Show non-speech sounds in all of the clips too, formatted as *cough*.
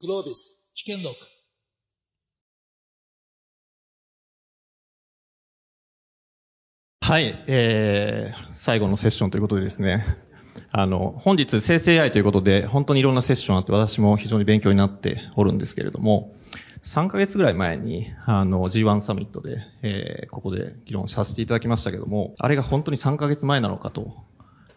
グロービス危険録はい、えー、最後のセッションということでですね、あの、本日生成 AI ということで、本当にいろんなセッションあって私も非常に勉強になっておるんですけれども、3ヶ月ぐらい前に、あの、G1 サミットで、えー、ここで議論させていただきましたけども、あれが本当に3ヶ月前なのかと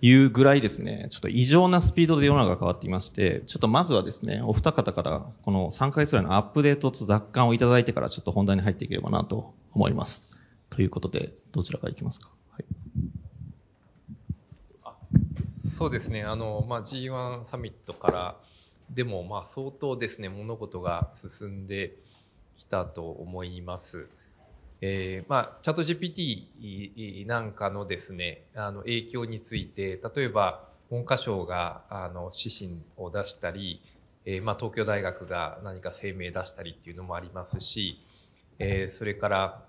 いうぐらいですね、ちょっと異常なスピードで世の中が変わっていまして、ちょっとまずはですね、お二方からこの3ヶ月ぐらいのアップデートと雑感をいただいてからちょっと本題に入っていければなと思います。ということで、どちらからいきますか？はい、そうですね、あの、まあ、G1 サミットから、でもまあ相当ですね、物事が進んできたと思います。えー、まあ、チャット GPT なんかのですね、あの影響について、例えば文科省があの指針を出したり、えー、まあ、東京大学が何か声明出したりっていうのもありますし、えー、それから、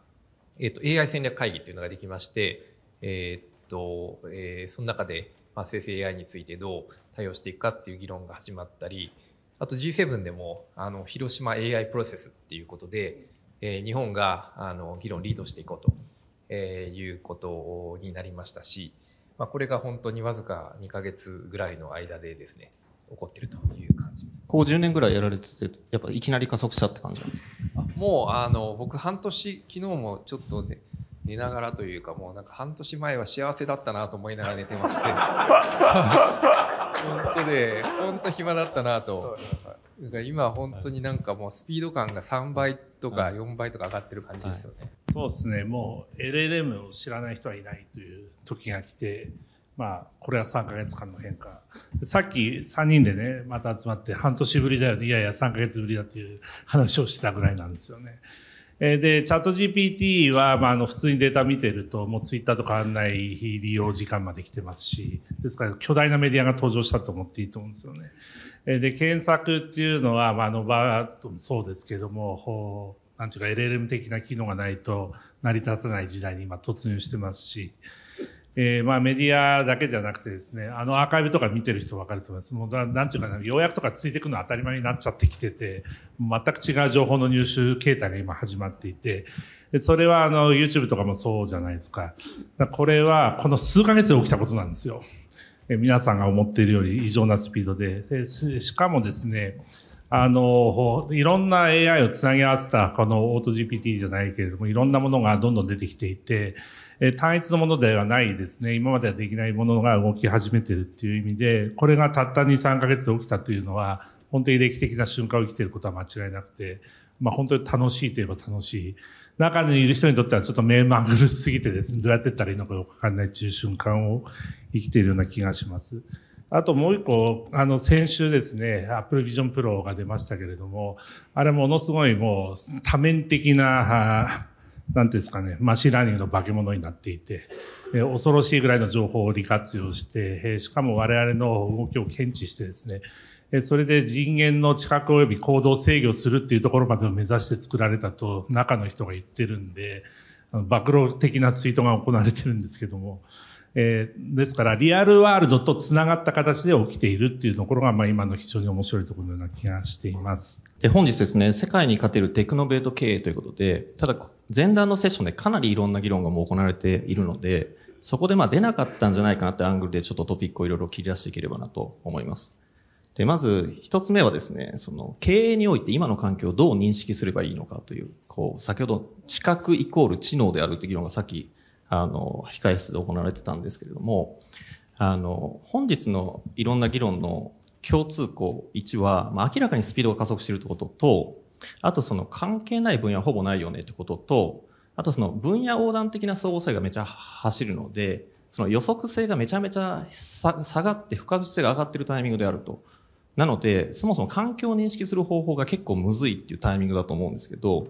えっ、と、AI 戦略会議っていうのができまして、えっと、えその中でまあ、生成 AI についてどう対応していくかっていう議論が始まったり、あと G7 でも、あの、広島 AI プロセスっていうことで、えー、日本が、あの、議論リードしていこうと、えー、いうことになりましたし、まあ、これが本当にわずか2ヶ月ぐらいの間でですね、起こってるという感じ。こう10年ぐらいやられてて、やっぱいきなり加速したって感じなんですか？もう、あの、僕半年、昨日もちょっとね、寝ながらというか、もうなんか半年前は幸せだったなと思いながら寝てまして。本 *laughs* 当で、本当暇だったなと。今本当になんかもうスピード感が3倍とか4倍とか上がってる感じですよね。はい、そうですね。もう LLM を知らない人はいないという時が来て、まあ、これは3ヶ月間の変化。さっき3人でね、また集まって半年ぶりだよ、いやいや3ヶ月ぶりだという話をしたぐらいなんですよね。で、チャット GPT は、まあ、あの、普通にデータ見てると、もうツイッターと変わらない利用時間まで来てますし、ですから巨大なメディアが登場したと思っていいと思うんですよね。で、検索っていうのは、まあ、あの、バーもそうですけども、なんていうか LLM 的な機能がないと成り立たない時代に今突入してますし、えー、まあメディアだけじゃなくてですね、あのアーカイブとか見てる人分かると思います。もうななんていうかな、要約とかついてくの当たり前になっちゃってきてて、全く違う情報の入手形態が今始まっていて、それはあの YouTube とかもそうじゃないですか。かこれはこの数ヶ月で起きたことなんですよ。え皆さんが思っているより異常なスピードで。でしかもですね、あの、いろんな AI をつなぎ合わせたこのオート GPT じゃないけれども、いろんなものがどんどん出てきていて、え単一のものではないですね、今まではできないものが動き始めてるっていう意味で、これがたった2、3ヶ月で起きたというのは、本当に歴史的な瞬間を生きていることは間違いなくて、まあ本当に楽しいといえば楽しい。中にいる人にとってはちょっと目まぐるしすぎてですね、どうやってったらいいのかよくわかんないっていう瞬間を生きているような気がします。あともう一個、あの、先週ですね、Apple Vision Pro が出ましたけれども、あれものすごいもう多面的ななんていうんですかね、 machine learning の化け物になっていて、恐ろしいぐらいの情報を利活用して、しかも我々の動きを検知してですね、それで人間の知覚及び行動制御するっていうところまでを目指して作られたと中の人が言ってるんで、暴露的なツイートが行われてるんですけども、えー、ですから、 real world と繋がった形で起きているっていうところが、まあ今の非常に面白いところのような気がしています。で、本日ですね、世界に勝てる Technovate 経営ということで、ただ、前段のセッションでかなりいろんな議論がもう行われているので、そこでまあ出なかったんじゃないかなってアングルでちょっとトピックをいろいろ切り出していければなと思います。で、まず一つ目はですね、その経営において今の環境をどう認識すればいいのかという、こう、先ほど知覚イコール知能であるって議論がさっきあの、控室で行われてたんですけれども、あの、本日のいろんな議論の共通項1は、まあ、明らかにスピードが加速しているということと、あとその関係ない分野はほぼないよねってことと、あとその分野横断的な相互性がめちゃ走るので、その予測性がめちゃめちゃ下がって不確実性が上がっているタイミングであると。なので、そもそも環境を認識する方法が結構むずいっていうタイミングだと思うんですけど、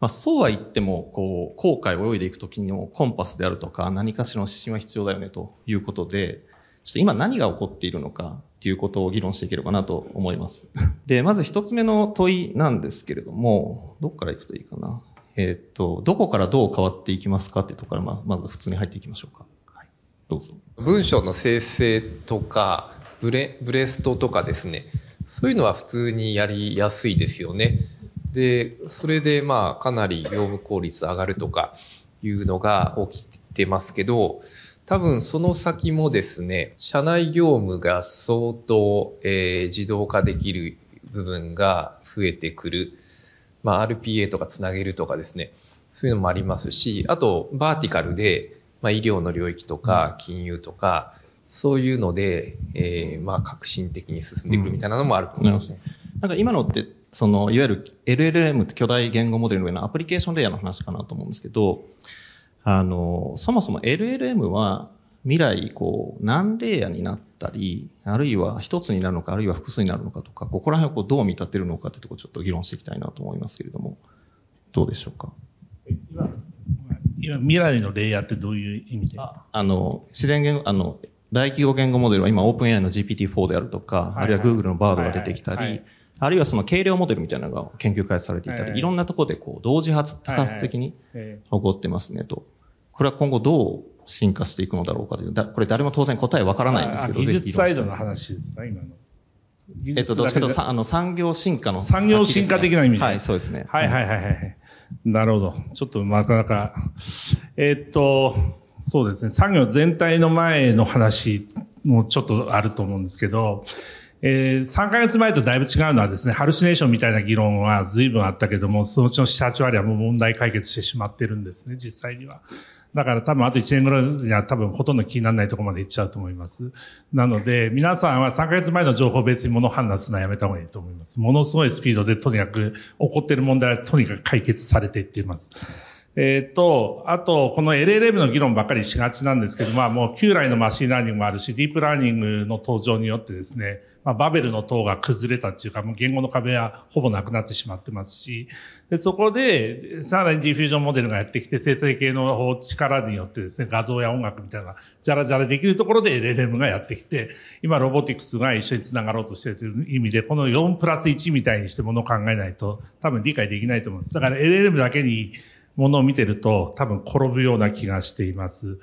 まあ、そうは言っても、こう、航海を泳いでいくときのコンパスであるとか、何かしらの指針は必要だよねということで、ちょっと今何が起こっているのかっていうことを議論していければなと思います。*laughs* で、まず一つ目の問いなんですけれども、どこから行くといいかな？えー、っと、どこからどう変わっていきますかっていうところから、まず普通に入っていきましょうか。はい。どうぞ。文章の生成とか、ブレ、ブレストとかですね、そういうのは普通にやりやすいですよね。で、それでまあかなり業務効率上がるとかいうのが起きてますけど、多分その先もですね、社内業務が相当、えー、自動化できる部分が増えてくる。まあ RPA とかつなげるとかですね、そういうのもありますし、あとバーティカルで、まあ医療の領域とか金融とか、そういうので、えー、まあ革新的に進んでくるみたいなのもあると思いますね。うん、なんか今のって、その、いわゆる LLM って巨大言語モデルのようなアプリケーションレイヤーの話かなと思うんですけど、あの、そもそも LLM は未来、こう、何レイヤーになったり、あるいは一つになるのか、あるいは複数になるのかとか、ここら辺をこうどう見立てるのかってところちょっと議論していきたいなと思いますけれども、どうでしょうか？今、今未来のレイヤーってどういう意味で？ああの、自然言語、あの、大規模言語モデルは今オープン AI の GPT-4 であるとか、あるいは Google の Bard が出てきたり、あるいはその軽量モデルみたいなのが研究開発されていたり、はい、いろんなところでこう同時発発的に起こってますねと。これは今後どう進化していくのだろうかという、だこれ誰も当然答えわからないんですけど、技術サイドの話ですか、今の。えっと、どっちかというと、あの、産業進化の、ね、産業進化的な意味で。はい、そうですね。はいはいはいはい。なるほど。ちょっとなかなか、えー、っと、そうですね、産業全体の前の話もちょっとあると思うんですけど、えー、3ヶ月前とだいぶ違うのはですね、ハルシネーションみたいな議論は随分あったけども、そのうちの7、8割はもう問題解決してしまってるんですね、実際には。だから多分あと1年ぐらいには多分ほとんど気にならないところまで行っちゃうと思います。なので、皆さんは3ヶ月前の情報をベースに物判断するのはやめた方がいいと思います。ものすごいスピードでとにかく起こってる問題はとにかく解決されていっています。えっ、ー、と、あと、この LLM の議論ばっかりしがちなんですけど、まあもう旧来の machine learning もあるし、ディープラーニングの登場によってですね、まあバベルの塔が崩れたっていうか、もう言語の壁はほぼなくなってしまってますし、でそこで、さらに diffusion model がやってきて、生成系の力によってですね、画像や音楽みたいな、じゃらじゃらできるところで LLM がやってきて、今ロボティクスが一緒に繋がろうとしているという意味で、この4プラス1みたいにしてものを考えないと、多分理解できないと思うんです。だから LLM だけにものを見てると多分転ぶような気がしています。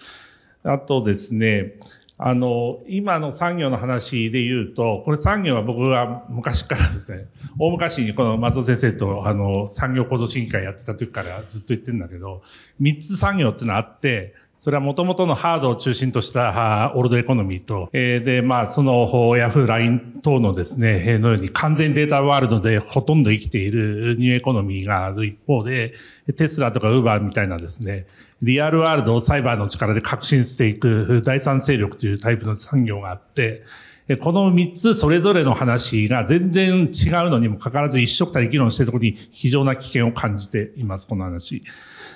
あとですね、あの、今の産業の話で言うと、これ産業は僕は昔からですね、大昔にこの松尾先生とあの産業構造審議会やってた時からずっと言ってるんだけど、3つ産業っていうのはあって、それは元々のハードを中心とした old economy と、えー、で、まあ、そのヤフー、LINE 等のですね、のように完全 data world でほとんど生きている new economy がある一方で、テスラとか Uber みたいなですね、 real world をサイバーの力で革新していく第三勢力というタイプの産業があって、この三つそれぞれの話が全然違うのにもかかわらず一緒くたに議論しているところに非常な危険を感じています、この話。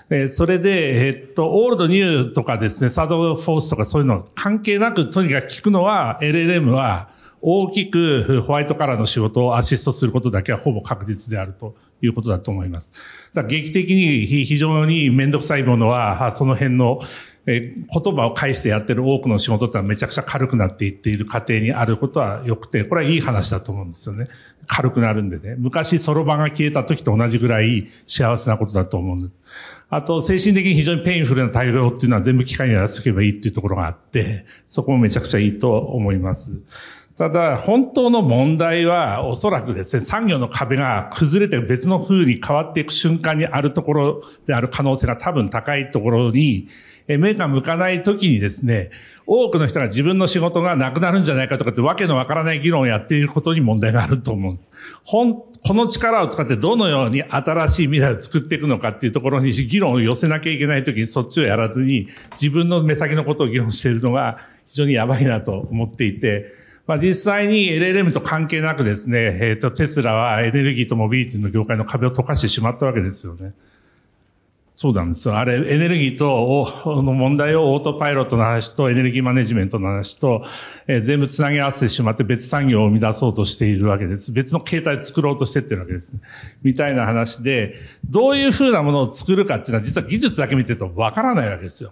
えそれで、えっと、オールドニューとかですね、サードフォースとかそういうの関係なく、とにかく聞くのは、LLM は大きくホワイトカラーの仕事をアシストすることだけはほぼ確実であるということだと思います。だから劇的に非常にめんどくさいものは、その辺のえ言葉を介してやってる多くの仕事ってのはめちゃくちゃ軽くなっていっている過程にあることは良くて、これはいい話だと思うんですよね。軽くなるんでね。昔そろばんが消えた時と同じぐらい幸せなことだと思うんです。あと、精神的に非常に painful な対応っていうのは全部機械にやらせておけばいいっていうところがあって、そこもめちゃくちゃいいと思います。ただ、本当の問題は、おそらくですね、産業の壁が崩れて別の風に変わっていく瞬間にあるところである可能性が多分高いところに、目が向かない時にですね、多くの人が自分の仕事がなくなるんじゃないかとかってわけのわからない議論をやっていることに問題があると思うんです。本、この力を使ってどのように新しい未来を作っていくのかっていうところに議論を寄せなきゃいけない時にそっちをやらずに自分の目先のことを議論しているのが非常にやばいなと思っていて、まあ、実際に LLM と関係なくですね、えっ、ー、と、テスラはエネルギーとモビリティの業界の壁を溶かしてしまったわけですよね。そうなんですよ。あれ、エネルギーと、の問題をオートパイロットの話とエネルギーマネジメントの話と、えー、全部つなぎ合わせてしまって別産業を生み出そうとしているわけです。別の形態を作ろうとしてってるわけですね。みたいな話で、どういうふうなものを作るかっていうのは実は技術だけ見てるとわからないわけですよ。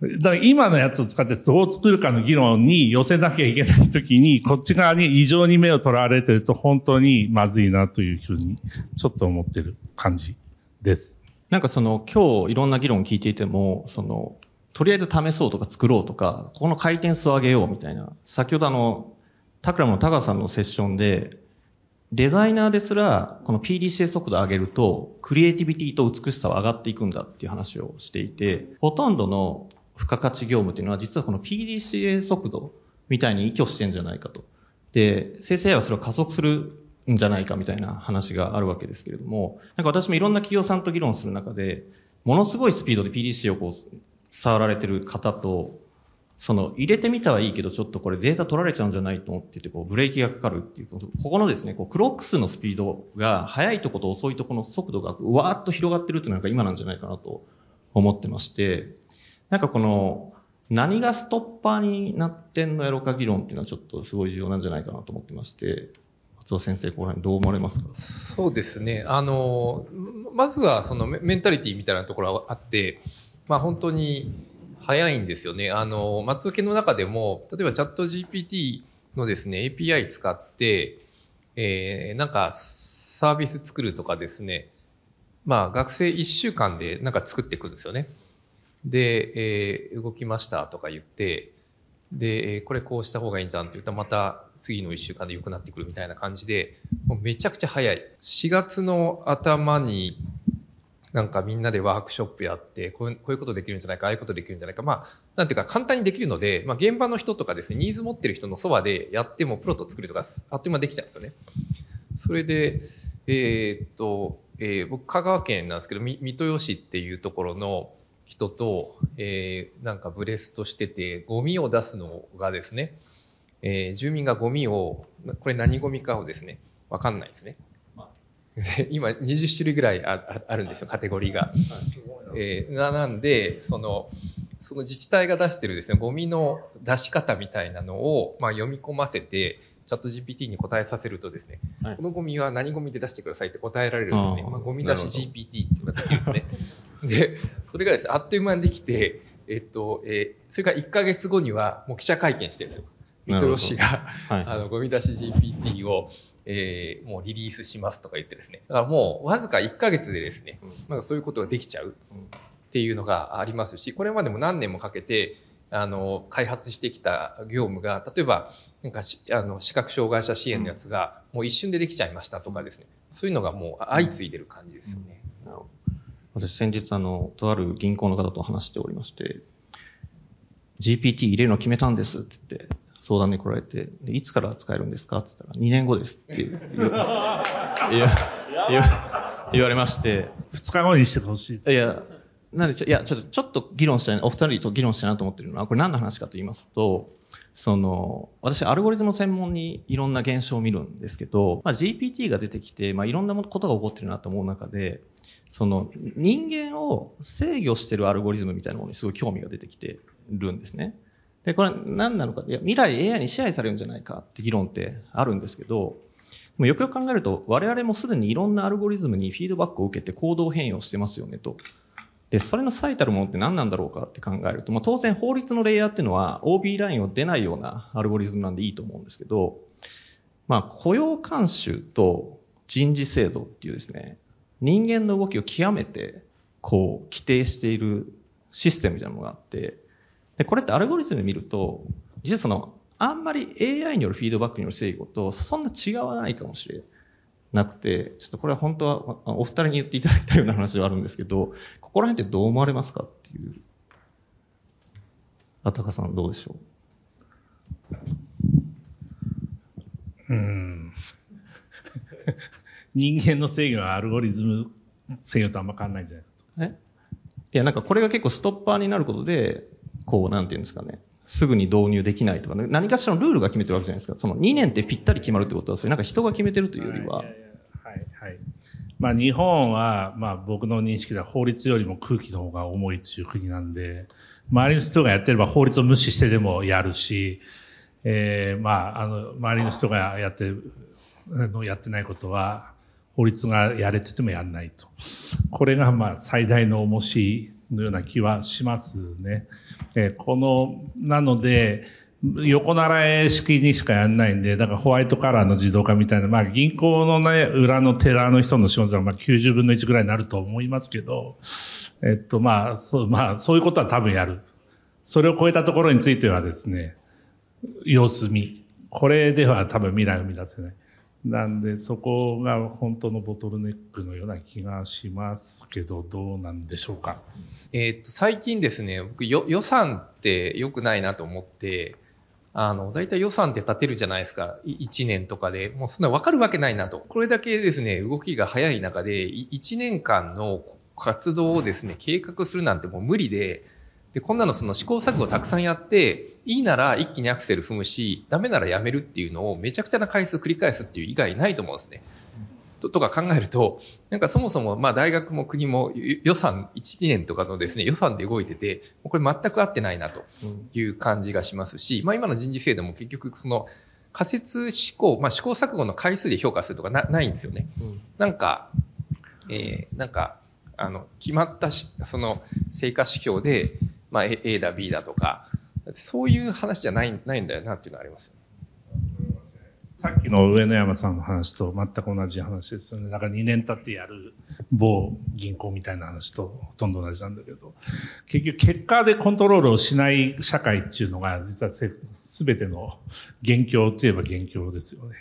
だから今のやつを使ってどう作るかの議論に寄せなきゃいけないときに、こっち側に異常に目を取られてると本当にまずいなというふうにちょっと思ってる感じです。なんかその今日いろんな議論を聞いていても、その、とりあえず試そうとか作ろうとか、ここの回転数を上げようみたいな。先ほどあの、タクラムの高さんのセッションで、デザイナーですら、この PDCA 速度を上げると、クリエイティビティと美しさは上がっていくんだっていう話をしていて、ほとんどの付加価値業務っていうのは実はこの PDCA 速度みたいに依拠してんじゃないかと。で、生成 AI はそれを加速するんじゃないかみたいな話があるわけですけれども、なんか私もいろんな企業さんと議論する中で、ものすごいスピードで PDCA をこう、触られてる方と、その入れてみたはいいけど、ちょっとこれデータ取られちゃうんじゃないと思ってて、こうブレーキがかかるっていう、ここのですね、こうクロック数のスピードが速いとこと遅いとこの速度がわーっと広がってるっていうのが今なんじゃないかなと思ってまして、なんかこの、何がストッパーになってんのやろか議論っていうのはちょっとすごい重要なんじゃないかなと思ってまして、松尾先生、この辺どう思われますか？そうですね。あの、まずはそのメンタリティみたいなところがあって、まあ本当に早いんですよね。あの、松尾家の中でも、例えばチャット GPT のですね、API 使って、えー、なんかサービス作るとかですね、まあ学生1週間でなんか作っていくんですよね。で、えー、動きましたとか言って、で、これこうした方がいいんじゃんって言ったらまた次の1週間で良くなってくるみたいな感じで、もうめちゃくちゃ早い。4月の頭になんかみんなでワークショップやって、こういうこういうことできるんじゃないか、ああいうことできるんじゃないか。まあ、なんていうか簡単にできるので、まあ現場の人とかですね、ニーズ持ってる人のそばでやってもプロと作るとか、あっという間できちゃうんですよね。それで、えー、っと、えー、僕、香川県なんですけど、三豊市っていうところの、人と、えー、なんかブレストしてて、ゴミを出すのがですね、えー、住民がゴミを、これ何ゴミかをですね、わかんないですね。*laughs* 今20種類ぐらいああるんですよ、カテゴリーが。えー、ななんで、その、その自治体が出してるですね、ゴミの出し方みたいなのを、まあ、読み込ませて、チャット GPT に答えさせるとですね、はい、このゴミは何ゴミで出してくださいって答えられるんですね。まあ、ゴミ出し GPT っていうのができるんですね。*laughs* で、それがですね、あっという間にできて、えっと、えー、それから1ヶ月後にはもう記者会見してるんですよ。三豊市が、はい、あの、ゴミ出し GPT を、えー、もうリリースしますとか言ってですね。だからもうわずか1ヶ月でですね、なんかそういうことができちゃうっていうのがありますし、これまでも何年もかけて、あの、開発してきた業務が、例えば、なんかあの、視覚障害者支援のやつが、もう一瞬でできちゃいましたとかですね。そういうのがもう相次いでる感じですよね。なるほど。私先日あの、とある銀行の方と話しておりまして、GPT 入れるの決めたんですって言って、相談に来られて、いつから使えるんですか？って言ったら、2年後ですって *laughs* 言言われまして。2日後にしてほしい。いや、なんでいや、ちょっと、ちょっと議論したい、お二人と議論したいなと思ってるのは、これ何の話かと言いますと、その、私、アルゴリズム専門にいろんな現象を見るんですけど、まあ、GPT が出てきて、まあ、いろんなことが起こってるなと思う中で、その人間を制御しているアルゴリズムみたいなものにすごい興味が出てきてるんですね。で、これ何なのか、いや未来 AI に支配されるんじゃないかって議論ってあるんですけど、もよくよく考えると、我々もすでにいろんなアルゴリズムにフィードバックを受けて行動変容してますよねと。で、それの最たるものって何なんだろうかって考えると、まあ、当然法律のレイヤーっていうのは OB ラインを出ないようなアルゴリズムなんでいいと思うんですけど、まあ、雇用慣習と人事制度っていうですね、人間の動きを極めて、こう、規定しているシステムみたいなのがあって、で、これってアルゴリズムで見ると、実はその、あんまり AI によるフィードバックによる制御と、そんな違わないかもしれなくて、ちょっとこれは本当は、お二人に言っていただきたいような話ではあるんですけど、ここら辺ってどう思われますかっていう。あたかさんどうでしょう？うん。人間の制御はアルゴリズム制御とあんま変わんないんじゃないかと。え？いや、なんかこれが結構ストッパーになることで、こう、なんていうんですかね。すぐに導入できないとか、ね、何かしらのルールが決めてるわけじゃないですか。その2年ってぴったり決まるってことは、それなんか人が決めてるというよりは。はい、はい、まあ日本は、まあ僕の認識では法律よりも空気の方が重いという国なんで、周りの人がやってれば法律を無視してでもやるし、えー、まあ、あの、周りの人がやってる、のやってないことは、法律がやれててもやんないと。これがまあ最大の重しのような気はしますね。えこの、なので、横習い式にしかやんないんで、だからホワイトカラーの自動化みたいな、まあ銀行のね、裏のテラーの人の仕事はまあ90分の1ぐらいになると思いますけど、えっとまあ、そう、まあそういうことは多分やる。それを超えたところについてはですね、様子見。これでは多分未来を生み出せない。なんで、そこが本当のボトルネックのような気がしますけど、どうなんでしょうか？えっと、最近ですね、僕、予算って良くないなと思って、あの、大体予算って立てるじゃないですか。1年とかで。もうそんな分かるわけないなと。これだけですね、動きが早い中で、1年間の活動をですね、計画するなんてもう無理で、で、こんなのその試行錯誤たくさんやって、いいなら一気にアクセル踏むし、ダメならやめるっていうのをめちゃくちゃな回数繰り返すっていう以外ないと思うんですね。ととか考えると、なんかそもそもまあ大学も国も予算1、2年とかのですね、予算で動いてて、これ全く合ってないなという感じがしますし、まあ今の人事制度も結局その仮説試行、まあ試行錯誤の回数で評価するとかなないんですよね。なんか、えー、なんか、あの、決まったし、その成果指標で、まあ A だ B だとか、そういう話じゃないないんだよなっていうのはありますよね。さっきの上野山さんの話と全く同じ話ですよね。だから2年経ってやる某銀行みたいな話とほとんど同じなんだけど、結局結果でコントロールをしない社会っていうのが実はすべての元凶といえば元凶ですよね。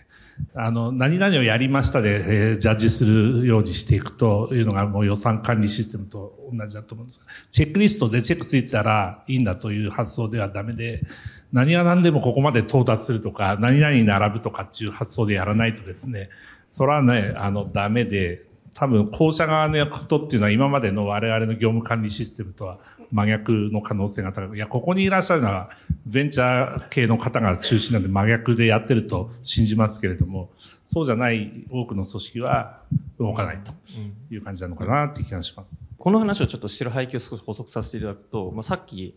あの、何々をやりましたで、えー、ジャッジするようにしていくというのがもう予算管理システムと同じだと思うんですがチェックリストでチェックついてたらいいんだという発想ではダメで、何が何でもここまで到達するとか、何々に並ぶとかっていう発想でやらないとですね、それはね、あの、ダメで、多分、校舎側のことっていうのは今までの我々の業務管理システムとは真逆の可能性が高く、いや、ここにいらっしゃるのはベンチャー系の方が中心なんで真逆でやってると信じますけれども、そうじゃない多くの組織は動かないという感じなのかなっていう気がします。この話をちょっとしてる背景を少し補足させていただくと、まあ、さっき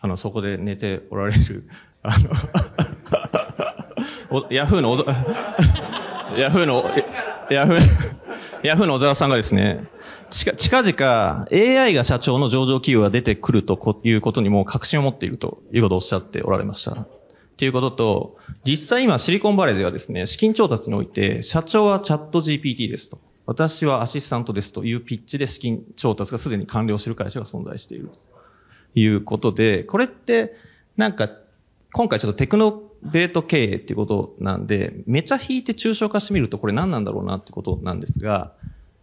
あの、そこで寝ておられる、あのヤフーのヤフーの、ヤフー、ヤフーの小沢さんがですね、近々 AI が社長の上場企業が出てくるということにも確信を持っているということをおっしゃっておられました。ということと、実際今シリコンバレーではですね、資金調達において、社長はチャット GPT ですと。私はアシスタントですというピッチで資金調達がすでに完了している会社が存在していると。いうことで、これって、なんか、今回ちょっとテクノベート経営っていうことなんで、めちゃ引いて抽象化してみるとこれ何なんだろうなってことなんですが、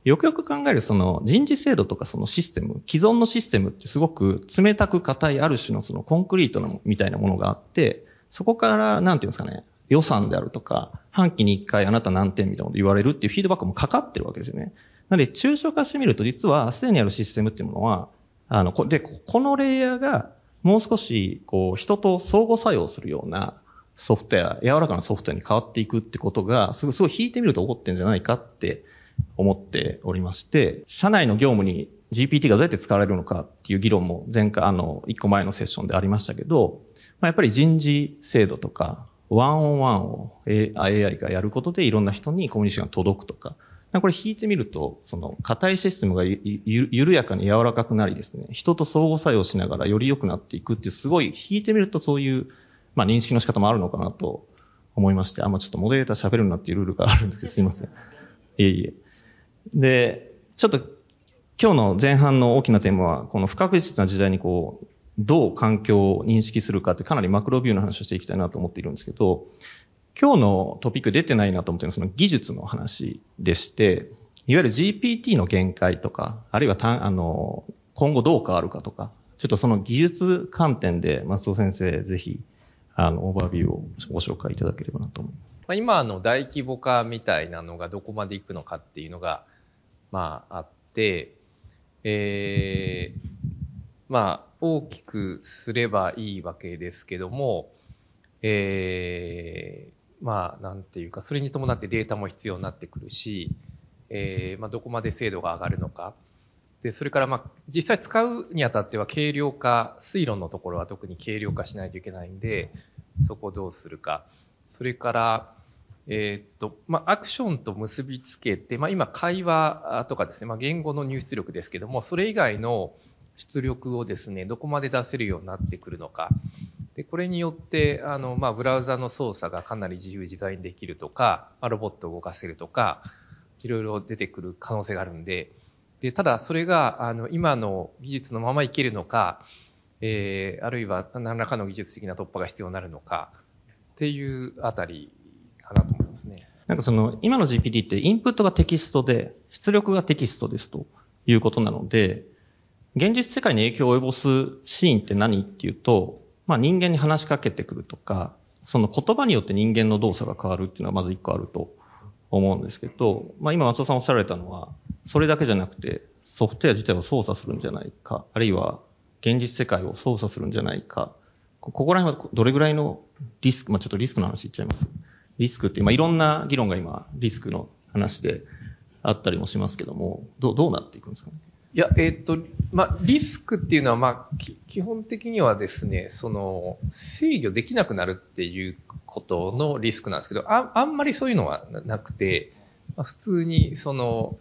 よくよく考えるその人事制度とかそのシステム、既存のシステムってすごく冷たく硬いある種のそのコンクリートのみたいなものがあって、そこからなんていうんですかね、予算であるとか、半期に一回あなた何点みたいなこと言われるっていうフィードバックもかかってるわけですよね。なので、抽象化してみると実はすでにあるシステムっていうものは、あの、で、このレイヤーがもう少し、こう、人と相互作用するようなソフトウェア、柔らかなソフトウェアに変わっていくってことが、すごい、すごい引いてみると起こってんじゃないかって思っておりまして、社内の業務に GPT がどうやって使われるのかっていう議論も前回、あの、一個前のセッションでありましたけど、まあ、やっぱり人事制度とか、ワンオンワンを AI がやることでいろんな人にコミュニケーションが届くとか、これ引いてみると、その硬いシステムが緩やかに柔らかくなりですね、人と相互作用しながらより良くなっていくっていう、すごい引いてみるとそういう、まあ認識の仕方もあるのかなと思いまして、あ、まあちょっとモデレーター喋るなっていうルールがあるんですけど、すいません。いえいえ。で、ちょっと今日の前半の大きなテーマは、この不確実な時代にこう、どう環境を認識するかってかなりマクロビューの話をしていきたいなと思っているんですけど、今日のトピック出てないなと思ってるのはその技術の話でして、いわゆる GPT の限界とか、あるいはたあの今後どう変わるかとか、ちょっとその技術観点で松尾先生、ぜひ、あの、オーバービューをご紹介いただければなと思います。今の大規模化みたいなのがどこまでいくのかっていうのが、まあ、あって、えー、まあ、大きくすればいいわけですけども、えー、まあ、なんていうか、それに伴ってデータも必要になってくるし、えー、まあ、どこまで精度が上がるのか。で、それから、まあ、実際使うにあたっては軽量化、水路のところは特に軽量化しないといけないんで、そこをどうするか。それから、えっ、と、まあ、アクションと結びつけて、まあ、今、会話とかですね、まあ、言語の入出力ですけども、それ以外の出力をですね、どこまで出せるようになってくるのか。で、これによって、あの、まあ、ブラウザの操作がかなり自由自在にできるとか、まあ、ロボットを動かせるとか、いろいろ出てくる可能性があるんで、で、ただそれが、あの、今の技術のままいけるのか、えー、あるいは何らかの技術的な突破が必要になるのか、っていうあたりかなと思いますね。なんかその、今の GPT ってインプットがテキストで、出力がテキストですということなので、現実世界に影響を及ぼすシーンって何っていうと、まあ人間に話しかけてくるとか、その言葉によって人間の動作が変わるっていうのはまず一個あると思うんですけど、まあ今松尾さんおっしゃられたのは、それだけじゃなくて、ソフトウェア自体を操作するんじゃないか、あるいは現実世界を操作するんじゃないか、ここら辺はどれぐらいのリスク、まあちょっとリスクの話言っちゃいます。リスクって、まあいろんな議論が今、リスクの話であったりもしますけども、どう、どうなっていくんですかね？いや、えー、っと、まあ、リスクっていうのは、まあ、基本的にはですね、その、制御できなくなるっていうことのリスクなんですけど、ああんまりそういうのはなくて、まあ、普通に、その、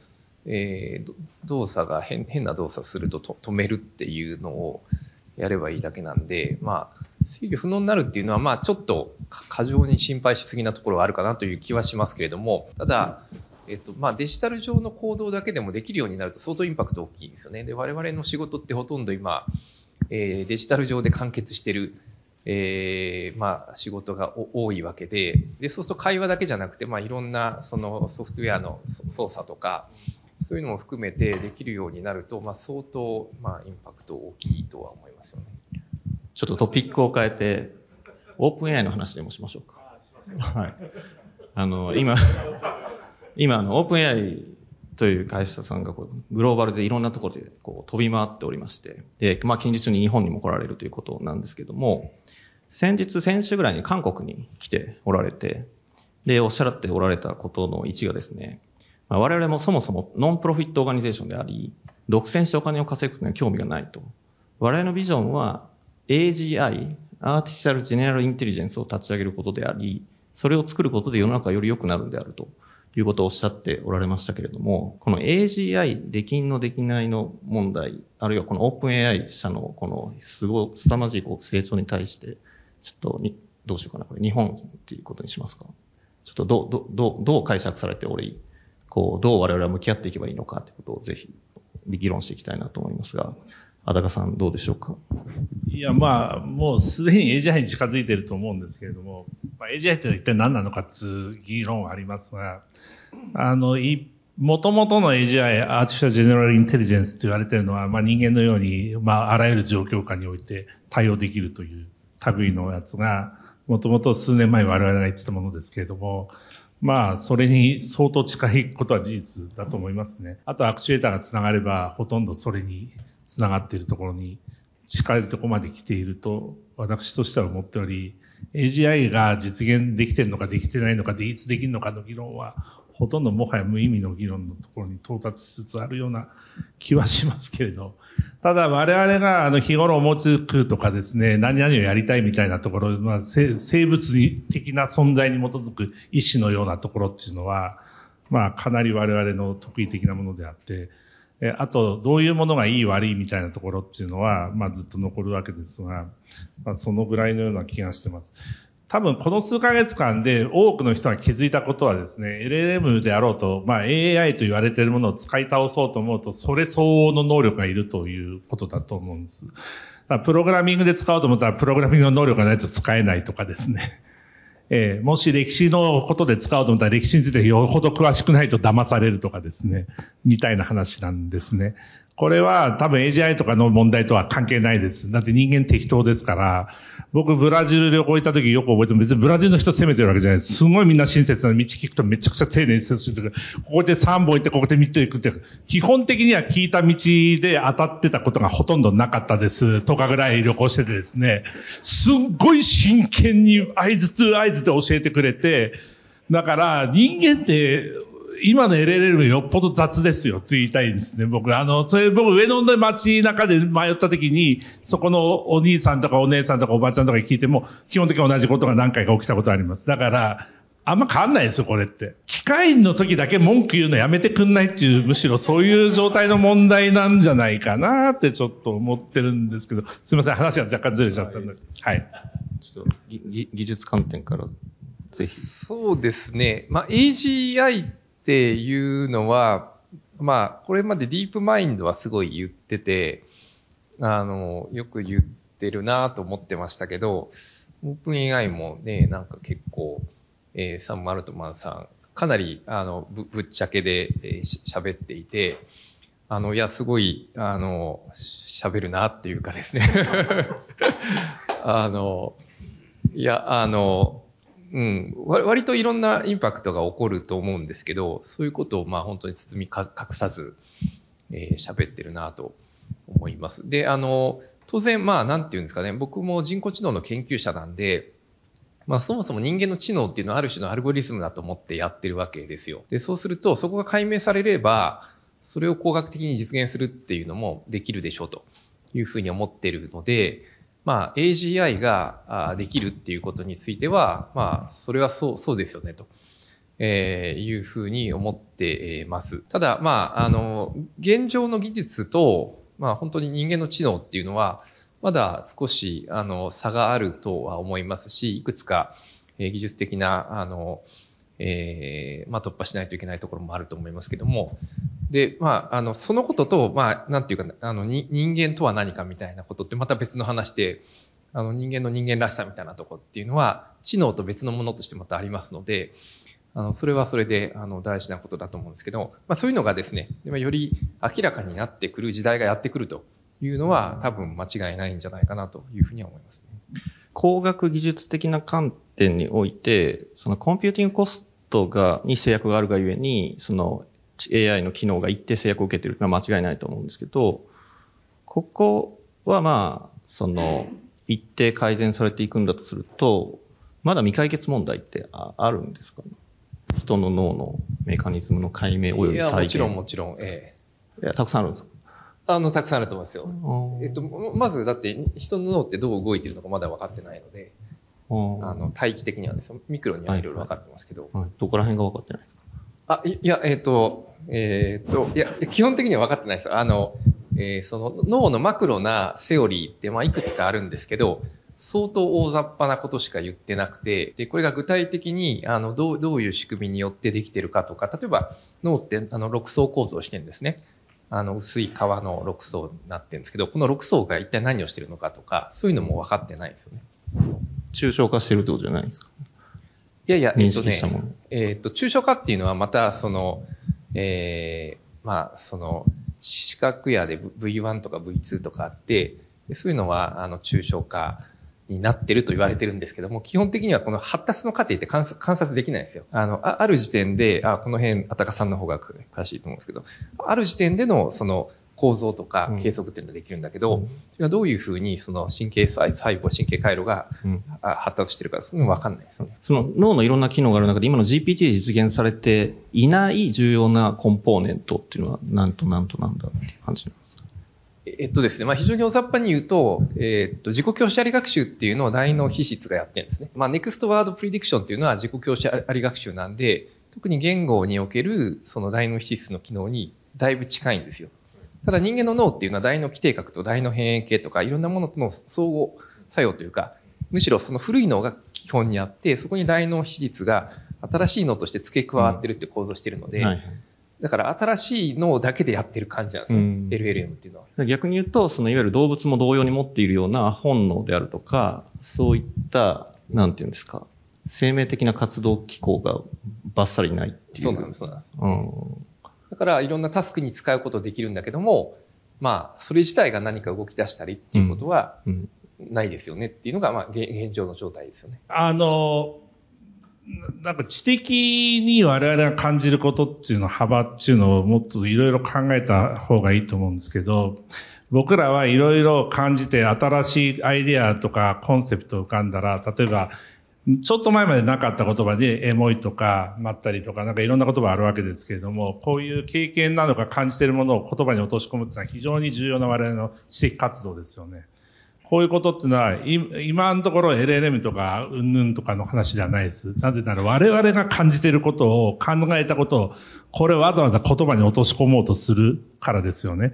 えー、動作が変変な動作すると止めるっていうのをやればいいだけなんで、まあ、制御不能になるっていうのは、まあ、ちょっと過剰に心配しすぎなところはあるかなという気はしますけれども、ただ、えっと、まあ、デジタル上の行動だけでもできるようになると相当インパクト大きいですよね。で、我々の仕事ってほとんど今、えー、デジタル上で完結してる、えー、まあ、仕事が多いわけで、で、そうすると会話だけじゃなくて、まあ、いろんな、そのソフトウェアの操作とか、そういうのも含めてできるようになると、まあ、相当、まあ、インパクト大きいとは思いますよね。ちょっとトピックを変えて、オープン AI の話でもしましょうか。はい。あの、今、今、あの、オープン AI という会社さんがこうグローバルでいろんなところでこう飛び回っておりまして、で、まあ、近日中に日本にも来られるということなんですけども、先日、先週ぐらいに韓国に来ておられて、で、おっしゃっておられたことの一がですね、まあ、我々もそもそもノンプロフィットオーガニゼーションであり、独占してお金を稼ぐことには興味がないと。我々のビジョンは AGI、アーティフィシャル・ジェネラル・インテリジェンスを立ち上げることであり、それを作ることで世の中より良くなるんであると。いうことをおっしゃっておられましたけれども、この AGI、できんのできないの問題、あるいはこのオープン AI 社のこのすご、凄まじいこう成長に対して、ちょっとに、どうしようかな、これ日本っていうことにしますか？ちょっとど、どう、どう、どう解釈されており、こう、どう我々は向き合っていけばいいのかということをぜひ議論していきたいなと思いますが、あだかさんどうでしょうか？いや、まあ、もうすでに AGI に近づいていると思うんですけれども、まあ、AGI って一体何なのかっていう議論はありますが、あの、い、もともとの AGI、アーティフィシャルジェネラルインテリジェンスと言われているのは、まあ人間のように、まああらゆる状況下において対応できるという類のやつが、もともと数年前我々が言ってたものですけれども、まあ、それに相当近いことは事実だと思いますね。あとアクチュエーターがつながれば、ほとんどそれにつながっているところに近いところまで来ていると、私としては思っており、AGI が実現できているのかできてないのかでいつできるのかの議論は、ほとんどもはや無意味の議論のところに到達しつつあるような気はしますけれど、ただ我々があの日頃思いつくとかですね、何々をやりたいみたいなところ、まあ、生物的な存在に基づく意志のようなところっていうのは、まあかなり我々の得意的なものであって、あと、どういうものがいい悪いみたいなところっていうのは、まあずっと残るわけですが、まあそのぐらいのような気がしてます。多分この数ヶ月間で多くの人が気づいたことはですね、LLM であろうと、まあ AI と言われているものを使い倒そうと思うと、それ相応の能力がいるということだと思うんです。プログラミングで使おうと思ったら、プログラミングの能力がないと使えないとかですね。*laughs* えー、もし歴史のことで使おうと思ったら歴史についてよほど詳しくないと騙されるとかですね、みたいな話なんですね。これは多分 AGI とかの問題とは関係ないです。だって人間適当ですから、僕ブラジル旅行行った時よく覚えても別にブラジルの人責めてるわけじゃないです。すごいみんな親切な道聞くとめちゃくちゃ丁寧に接してくる。ここで3本行ってここで3つ行くって、基本的には聞いた道で当たってたことがほとんどなかったです。10日ぐらい旅行しててですね、すっごい真剣に合図と合図で教えてくれて、だから人間って今の LLM よっぽど雑ですよって言いたいですね、僕。あの、それ僕上野の街中で迷った時に、そこのお兄さんとかお姉さんとかおばちゃんとかに聞いても、基本的に同じことが何回か起きたことあります。だから、あんま変わんないですよ、これって。機械の時だけ文句言うのやめてくんないっていう、むしろそういう状態の問題なんじゃないかなってちょっと思ってるんですけど、すいません、話が若干ずれちゃったんで。はい。ちょっと技術観点から、ぜひ。そうですね。まあ、AGI っていうのは、まあ、これまでディープマインドはすごい言ってて、あの、よく言ってるなと思ってましたけど、オープン AI もね、なんか結構、えー、サム・マルトマンさんかなり、あの、ぶぶっちゃけでえーし喋っていて、あの、いや、すごい、あの、喋るなっていうかですね。*laughs* あの、いや、あの、うん、割といろんなインパクトが起こると思うんですけど、そういうことを、まあ本当に包み隠さず、えー喋ってるなと思います。で、あの、当然、まあ、なんていうんですかね、僕も人工知能の研究者なんで、まあ、そもそも人間の知能っていうのはある種のアルゴリズムだと思ってやってるわけですよ。で、そうすると、そこが解明されれば、それを工学的に実現するっていうのもできるでしょうというふうに思ってるので、まあ、AGI ができるっていうことについては、まあ、それはそう、そうですよねと。えーいうふうに思ってます。ただ、まあ、あの、現状の技術と、まあ、本当に人間の知能っていうのは、まだ少し、あの、差があるとは思いますし、いくつか、え技術的な、あの、えーまあ、突破しないといけないところもあると思いますけども、で、まあ、あの、そのことと、まあ、なんていうか、あの、に人間とは何かみたいなことってまた別の話で、あの、人間の人間らしさみたいなところっていうのは、知能と別のものとしてまたありますので、あの、それはそれで、あの、大事なことだと思うんですけど、まあ、そういうのがですね、より明らかになってくる時代がやってくるというのは、多分間違いないんじゃないかなというふうには思いますね。工学技術的な観点において、そのコンピューティングコストが、に制約があるがゆえに、その AI の機能が一定制約を受けているのは間違いないと思うんですけど、ここはまあ、その、一定改善されていくんだとすると、まだ未解決問題ってああるんですかね？人の脳のメカニズムの解明及び再現。もちろんもちろん、ええ。いや、たくさんあるんですか？あの、たくさんあると思いますよ。あえっと、まずだって人の脳ってどう動いているのかまだ分かってないので、ーあの、大気的にはですね、ミクロにはいろいろ分かってますけど、はいどこら辺が分かってないですか？あ、いいや、えっ、と、えっ、と、いや、基本的には分かってないですよ。あの、えーその脳のマクロなセオリーって、まあ、いくつかあるんですけど、相当大雑把なことしか言ってなくて、で、これが具体的に、あの、どう、どういう仕組みによってできてるかとか、例えば、脳って、あの、6層構造をしてるんですね。あの、薄い皮の6層になってるんですけど、この6層が一体何をしてるのかとか、そういうのも分かってないんですよね。抽象化してるってことじゃないですか？いやいや、え認識したもの。えっ、と、抽象化っていうのはまた、その、えーまあ、その、四角やで V1 とか V2 とかあって、でそういうのは、あの、抽象化になってると言われてるんですけども、基本的にはこの発達の過程って観察観察できないんですよ。あの、あある時点で、あ、この辺、あたかさんの方が詳しいと思うんですけど、ある時点での、その、構造とか計測っていうのができるんだけど、うんそれがどういうふうに、その神経細細胞、神経回路が発達してるか、そういうのわかんないですよね。その脳のいろんな機能がある中で、今の GPT で実現されていない重要なコンポーネントっていうのは、なんとなんとなんだって感じなんですか？えっとですね、まあ、非常に大雑把に言うと、えっと、自己教師あり学習っていうのを大脳皮質がやってるんですね。まあ、ネクストワードプリディクションっていうのは自己教師あり学習なんで、特に言語におけるその大脳皮質の機能にだいぶ近いんですよ。ただ人間の脳っていうのは大脳基底核と大脳辺縁系とかいろんなものとの相互作用というか、むしろその古い脳が基本にあって、そこに大脳皮質が新しい脳として付け加わってるって構造してるので、はいはいだから新しい脳だけでやってる感じなんですね。うん LLM っていうのは。逆に言うと、そのいわゆる動物も同様に持っているような本能であるとか、そういった、なんていうんですか、生命的な活動機構がバッサリないっていう。そうなんです、そうなんです。うん。だから、いろんなタスクに使うことできるんだけども、まあ、それ自体が何か動き出したりっていうことはうん。ないですよねっていうのが、まあ、現現状の状態ですよね。あの、ななんか知的に我々が感じることっていうの幅っていうのをもっといろいろ考えた方がいいと思うんですけど、僕らはいろいろ感じて新しいアイデアとかコンセプト浮かんだら、例えば、ちょっと前までなかった言葉でエモいとかまったりとかなんかいろんな言葉あるわけですけれども、こういう経験なのか感じているものを言葉に落とし込むっていうのは非常に重要な我々の知的活動ですよね。こういうことっていうのは、今のところ LLM とか、うんぬんとかの話ではないです。なぜなら我々が感じていることを、考えたことを、これをわざわざ言葉に落とし込もうとするからですよね。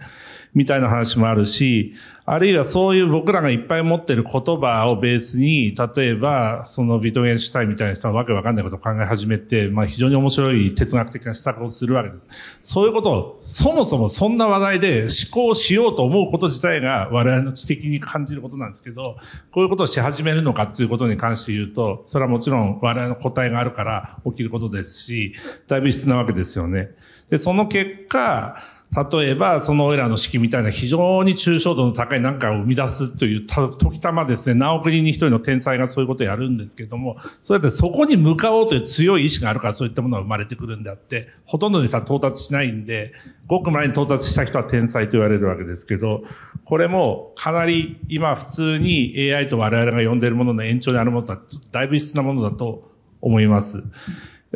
みたいな話もあるし、あるいはそういう僕らがいっぱい持ってる言葉をベースに、例えば、そのビトゲンシュタインみたいな人はわけわかんないことを考え始めて、まあ非常に面白い哲学的な施策をするわけです。そういうことを、そもそもそんな話題で思考しようと思うこと自体が我々の知的に感じることなんですけど、こういうことをし始めるのかっていうことに関して言うと、それはもちろん我々の答えがあるから起きることですし、だいぶ必須なわけですよね。で、その結果、例えば、そのオイラの式みたいな非常に抽象度の高い何かを生み出すという、時たまですね、何億人に一人の天才がそういうことをやるんですけども、それってそこに向かおうという強い意志があるからそういったものが生まれてくるんであって、ほとんどの人は到達しないんで、ごく前に到達した人は天才と言われるわけですけど、これもかなり今普通に AI と我々が呼んでいるものの延長にあるものとはだいぶ必須なものだと思います。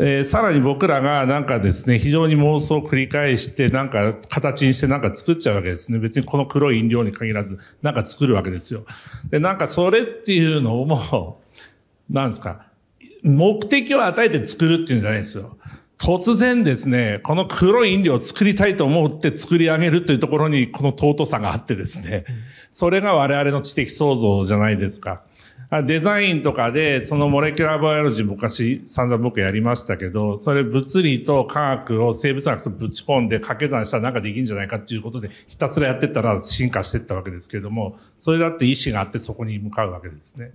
えー、さらに僕らがなんかですね、非常に妄想を繰り返して、なんか形にしてなんか作っちゃうわけですね。別にこの黒い飲料に限らず、なんか作るわけですよ。で、なんかそれっていうのも、なんですか、目的を与えて作るっていうんじゃないですよ。突然ですね、この黒い飲料を作りたいと思って作り上げるというところにこの尊さがあってですね、それが我々の知的創造じゃないですか。デザインとかで、そのモレキュラーバイオロジー昔散々僕やりましたけど、それ物理と科学を生物学とぶち込んで掛け算したらなんかできるんじゃないかっていうことでひたすらやってったら進化していったわけですけれども、それだって意志があってそこに向かうわけですね。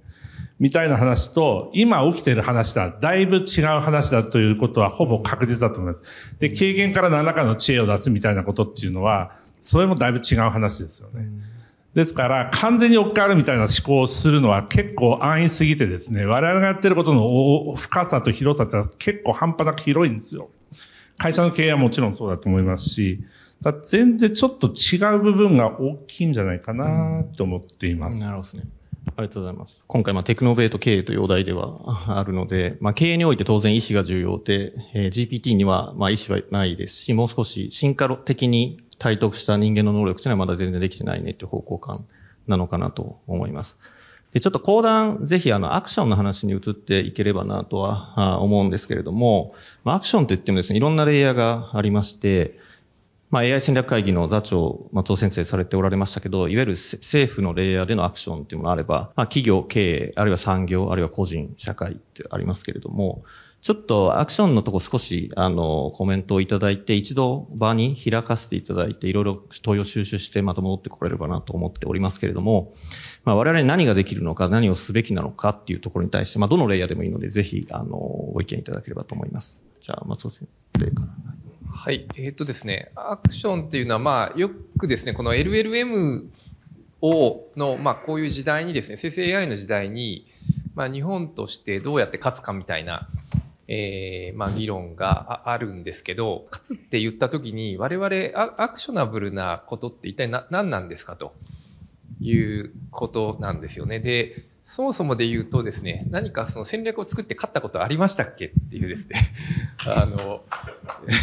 みたいな話と、今起きている話だ、だいぶ違う話だということはほぼ確実だと思います。で、経験から何らかの知恵を出すみたいなことっていうのは、それもだいぶ違う話ですよね。ですから、完全に置き換わるみたいな思考をするのは結構安易すぎてですね、我々がやってることの深さと広さって結構半端なく広いんですよ。会社の経営はもちろんそうだと思いますし、全然ちょっと違う部分が大きいんじゃないかなと思っています。なるほどね。ありがとうございます。今回、まあ、テクノベート経営というお題では *laughs* あるので、まあ、経営において当然意思が重要で、えー、GPT には、まあ、意思はないですし、もう少し進化的に体得した人間の能力というのはまだ全然できてないねという方向感なのかなと思います。で、ちょっと講談、ぜひあの、アクションの話に移っていければなとは思うんですけれども、まあ、アクションといってもですね、いろんなレイヤーがありまして、まあ、AI 戦略会議の座長、松尾先生されておられましたけど、いわゆる政府のレイヤーでのアクションっていうものがあれば、まあ、企業、経営、あるいは産業、あるいは個人、社会ってありますけれども、ちょっとアクションのとこ少し、あの、コメントをいただいて、一度場に開かせていただいて、いろいろ問いを収集してまた戻ってこれればなと思っておりますけれども、まあ、我々に何ができるのか、何をすべきなのかっていうところに対して、まあ、どのレイヤーでもいいので、ぜひ、あの、ご意見いただければと思います。じゃあ、松尾先生から。はい。えっ、ー、とですね、アクションっていうのは、まあ、よくですね、この LLM を、の、まあ、こういう時代にですね、生成 AI の時代に、まあ、日本としてどうやって勝つかみたいな、えー、まあ、議論があるんですけど、勝つって言ったときに、我々アクショナブルなことって一体何なんですかということなんですよね。で、そもそもで言うとですね、何かその戦略を作って勝ったことありましたっけっていうですね、*laughs* あの、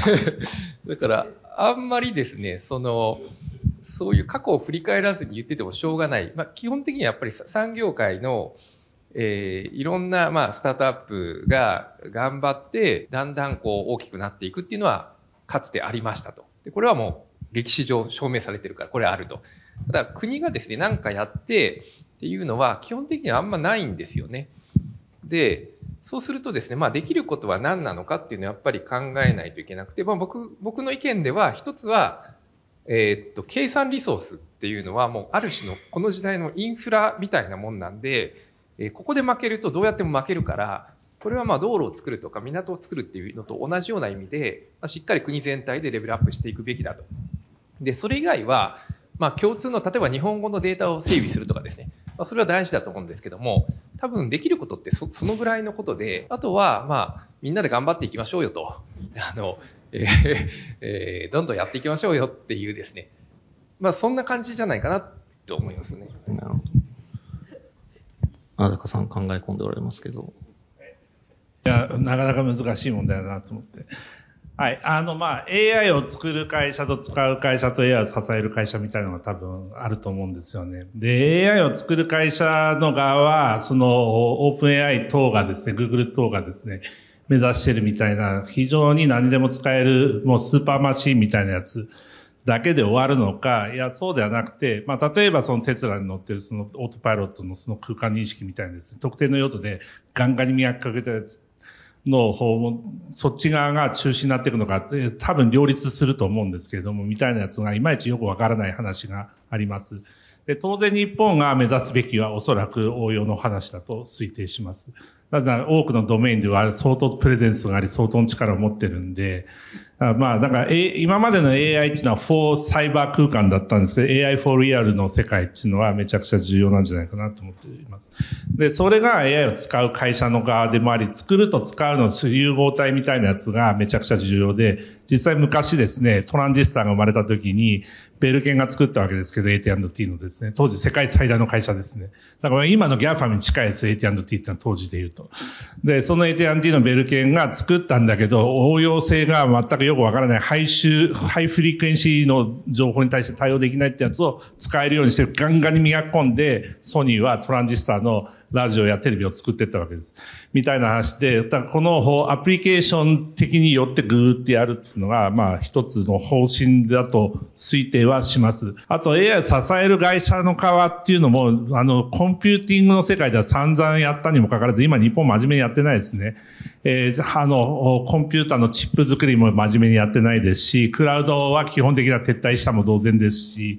*laughs* だから、あんまりですね、その、そういう過去を振り返らずに言っててもしょうがない。まあ、基本的にはやっぱり産業界の、えー、いろんな、まあ、スタートアップが頑張って、だんだんこう大きくなっていくっていうのは、かつてありましたと。で、これはもう歴史上証明されてるから、これあると。ただ、国がですね、何かやって、っていうのは基本的にはあんまないんですよね。で、そうするとですね、まあできることは何なのかっていうのはやっぱり考えないといけなくて、まあ僕、僕の意見では一つは、えー、っと、計算リソースっていうのはもうある種のこの時代のインフラみたいなもんなんで、えー、ここで負けるとどうやっても負けるから、これはまあ道路を作るとか港を作るっていうのと同じような意味で、まあ、しっかり国全体でレベルアップしていくべきだと。で、それ以外は、まあ共通の、例えば日本語のデータを整備するとかですね、まあ、それは大事だと思うんですけども、多分できることってそのぐらいのことで、あとは、まあ、みんなで頑張っていきましょうよと。あの、えーえー、どんどんやっていきましょうよっていうですね。まあ、そんな感じじゃないかなと思いますね。なるほど。あだかさん考え込んでおられますけど。いや、なかなか難しい問題だなと思って。はい。あの、まあ、AI を作る会社と使う会社と AI を支える会社みたいなのが多分あると思うんですよね。で、AI を作る会社の側は、その、オープン AI 等がですね、Google 等がですね、目指してるみたいな、非常に何でも使える、もうスーパーマシンみたいなやつだけで終わるのか、いや、そうではなくて、まあ、例えばそのテスラに乗ってるそのオートパイロットのその空間認識みたいなですね、特定の用途でガンガンに磨きかけたやつの方も、そっち側が中心になっていくのか、多分両立すると思うんですけれども、みたいなやつがいまいちよくわからない話があります。で当然日本が目指すべきはおそらく応用の話だと推定します。なぜなら多くのドメインでは相当プレゼンスがあり相当の力を持ってるんで、あまあ、だから、A、今までの AI っていうのは for サイバー空間だったんですけど、AI for real の世界っていうのはめちゃくちゃ重要なんじゃないかなと思っています。で、それが AI を使う会社の側でもあり、作ると使うの融合体みたいなやつがめちゃくちゃ重要で、実際昔ですね、トランジスタが生まれた時に、ベルケンが作ったわけですけど、AT&T のですね、当時世界最大の会社ですね。だから今の GAFAM に近いです、AT&T ってのは当時で言うと。で、その AT&T のベル研が作ったんだけど、応用性が全くよくわからない、 high 周、 high frequency の情報に対して対応できないってやつを使えるようにしてガンガンに磨き込んで、ソニーはトランジスタのラジオやテレビを作っていったわけです。みたいな話で、このアプリケーション的によってグーってやるっていうのが、まあ一つの方針だと推定はします。あと AI を支える会社の側っていうのも、あの、コンピューティングの世界では散々やったにもかかわらず、今日本真面目にやってないですね。えー、あの、コンピューターのチップ作りも真面目にやってないですし、クラウドは基本的には撤退したも同然ですし、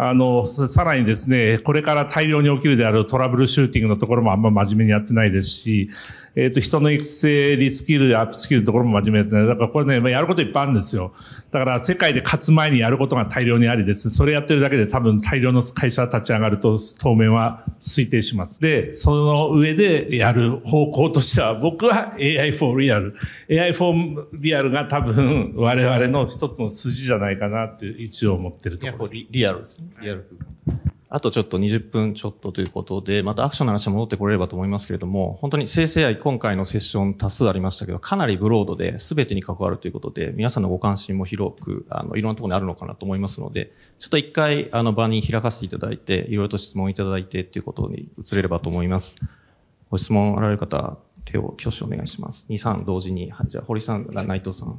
あの、さらにですね、これから大量に起きるであるトラブルシューティングのところもあんま真面目にやってないですし、えっ、ー、と、人の育成、リスキル、アップスキルのところも真面目にやってない。だからこれね、まあやることいっぱいあるんですよ。だから世界で勝つ前にやることが大量にありです。それやってるだけで多分大量の会社立ち上がると当面は推定します。で、その上でやる方向としては、僕は AI for real。AI for real が多分我々の一つの筋じゃないかなって一応思ってるところリ。リアルですね。リアル。あとちょっと20分ちょっとということで、またアクションの話に戻ってこれればと思いますけれども、本当に生成 AI 今回のセッション多数ありましたけど、かなりブロードで全てに関わるということで、皆さんのご関心も広く、あの、いろんなところにあるのかなと思いますので、ちょっと一回、あの、場に開かせていただいて、いろいろと質問いただいてっていうことに移れればと思います。ご質問あられる方、手を挙手お願いします。2、3同時に。はい、じゃあ、堀さん、内藤さん。はい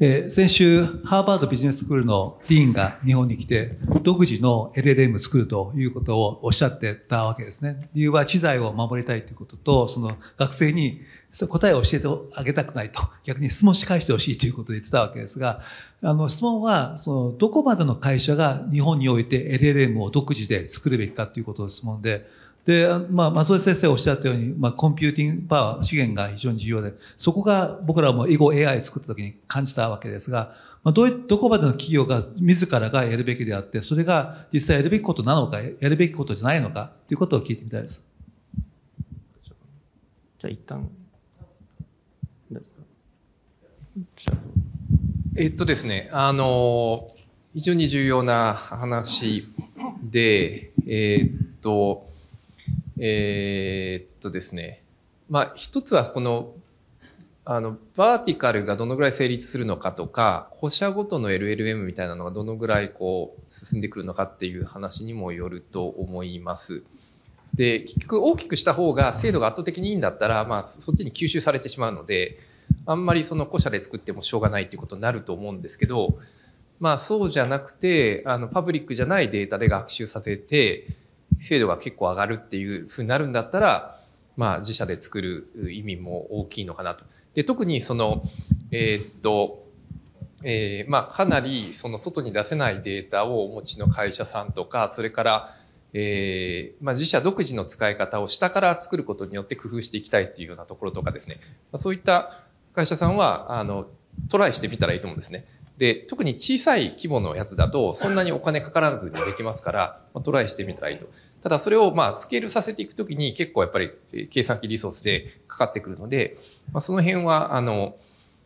えー、先週、ハーバードビジネススクールのディーンが日本に来て、独自の LLM を作るということをおっしゃってたわけですね。理由は知財を守りたいということと、その学生に答えを教えてあげたくないと、逆に質問し返してほしいということで言ってたわけですが、あの質問は、そのどこまでの会社が日本において LLM を独自で作るべきかということの質問で、で、まあ、松尾先生おっしゃったように、まあ、コンピューティングパワー、資源が非常に重要で、そこが僕らも囲碁 AI 作った時に感じたわけですが、まあ、どうどこまでの企業が自らがやるべきであって、それが実際やるべきことなのか、やるべきことじゃないのか、ということを聞いてみたいです。じゃあ一旦、えっとですね、あの、非常に重要な話で、えー、っと、えー、っとですね、まあ、一つはこの、あの、バーティカルがどのぐらい成立するのかとか、歩社ごとの LLM みたいなのがどのぐらいこう、進んでくるのかっていう話にもよると思います。で、結局大きくした方が精度が圧倒的にいいんだったら、まあ、そっちに吸収されてしまうので、あんまりその古社で作ってもしょうがないっていうことになると思うんですけど、まあそうじゃなくて、あの、パブリックじゃないデータで学習させて、精度が結構上がるっていうふうになるんだったら、まあ自社で作る意味も大きいのかなと。で、特にその、えー、っと、えー、まあかなりその外に出せないデータをお持ちの会社さんとか、それから、えー、まあ自社独自の使い方を下から作ることによって工夫していきたいっていうようなところとかですね。ま、そういった会社さんは、あの、トライしてみたらいいと思うんですね。で、特に小さい規模のやつだと、そんなにお金かからずにできますから、ま、トライしてみたらいいと。ただそれをまあスケールさせていくときに結構やっぱり計算機リソースでかかってくるので、まあ、その辺は、あの、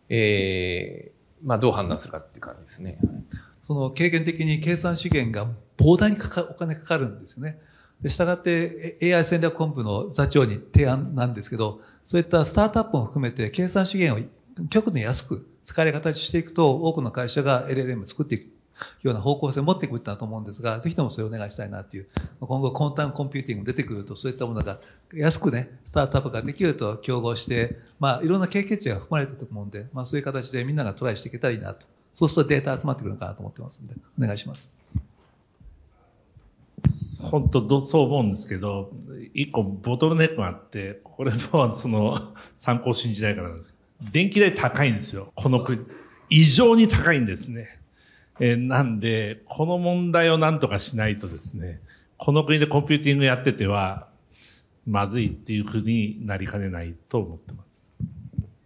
えー、まあどう判断するかっていう感じですね。その経験的に計算資源が膨大にかかお金かかるんですよね。したがって AI 戦略本部の座長に提案なんですけど、そういったスタートアップも含めて計算資源を極度に安く使える形していくと、多くの会社が LLM を作っていくような方向性を持っていくんだと思うんですが、ぜひともそれをお願いしたいなっていう。今後、コンタンコンピューティング出てくると、そういったものが安くね、スタートアップができると競合して、まあ、いろんな経験値が含まれてると思うんで、まあ、そういう形でみんながトライしていけたらいいなと。そうするとデータ集まってくるのかなと思ってますんで、お願いします。本当そう思うんですけど、一個ボトルネックがあって、これもその参考信じないからなんですけど、電気代高いんですよ。この国。異常に高いんですね。えなんで、この問題をなんとかしないとですね、この国でコンピューティングやってては、まずいっていうふうになりかねないと思ってます。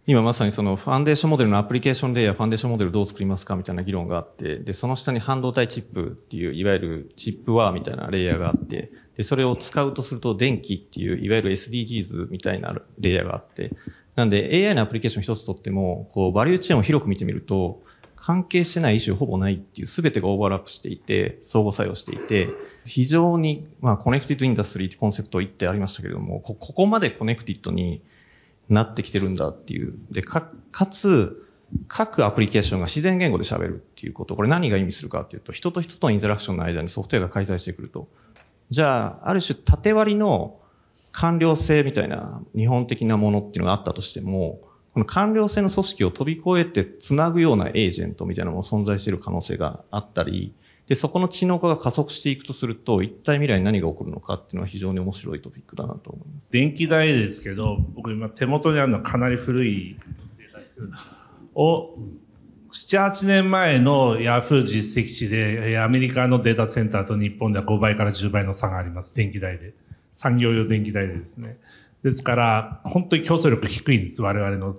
今まさにそのファンデーションモデルのアプリケーションレイヤー、ファンデーションモデルどう作りますかみたいな議論があって、で、その下に半導体チップっていう、いわゆるチップワーみたいなレイヤーがあって、で、それを使うとすると電気っていう、いわゆる SDGs みたいなレイヤーがあって、なんで AI のアプリケーション一つとっても、こう、バリューチェーンを広く見てみると、関係してない issue ほぼないっていう全てがオーバーラップしていて、相互作用していて、非常に、まあ、 connected industry ってコンセプトを言ってありましたけれども、こここまで connected になってきてるんだっていう。で、か、かつ、各アプリケーションが自然言語で喋るっていうこと。これ何が意味するかっていうと、人と人との interaction の間にソフトウェアが介在してくると。じゃあ、ある種縦割りの官僚性みたいな日本的なものっていうのがあったとしても、この官僚性の組織を飛び越えて繋ぐようなエージェントみたいなのも存在している可能性があったり、で、そこの知能化が加速していくとすると、一体未来に何が起こるのかっていうのは非常に面白いトピックだなと思います。電気代ですけど、僕今手元にあるのはかなり古いデータですけど、お、7、8年前のヤフー実績値で、アメリカのデータセンターと日本では5倍から10倍の差があります。電気代で。産業用電気代でですね。ですから、本当に競争力低いんです。我々の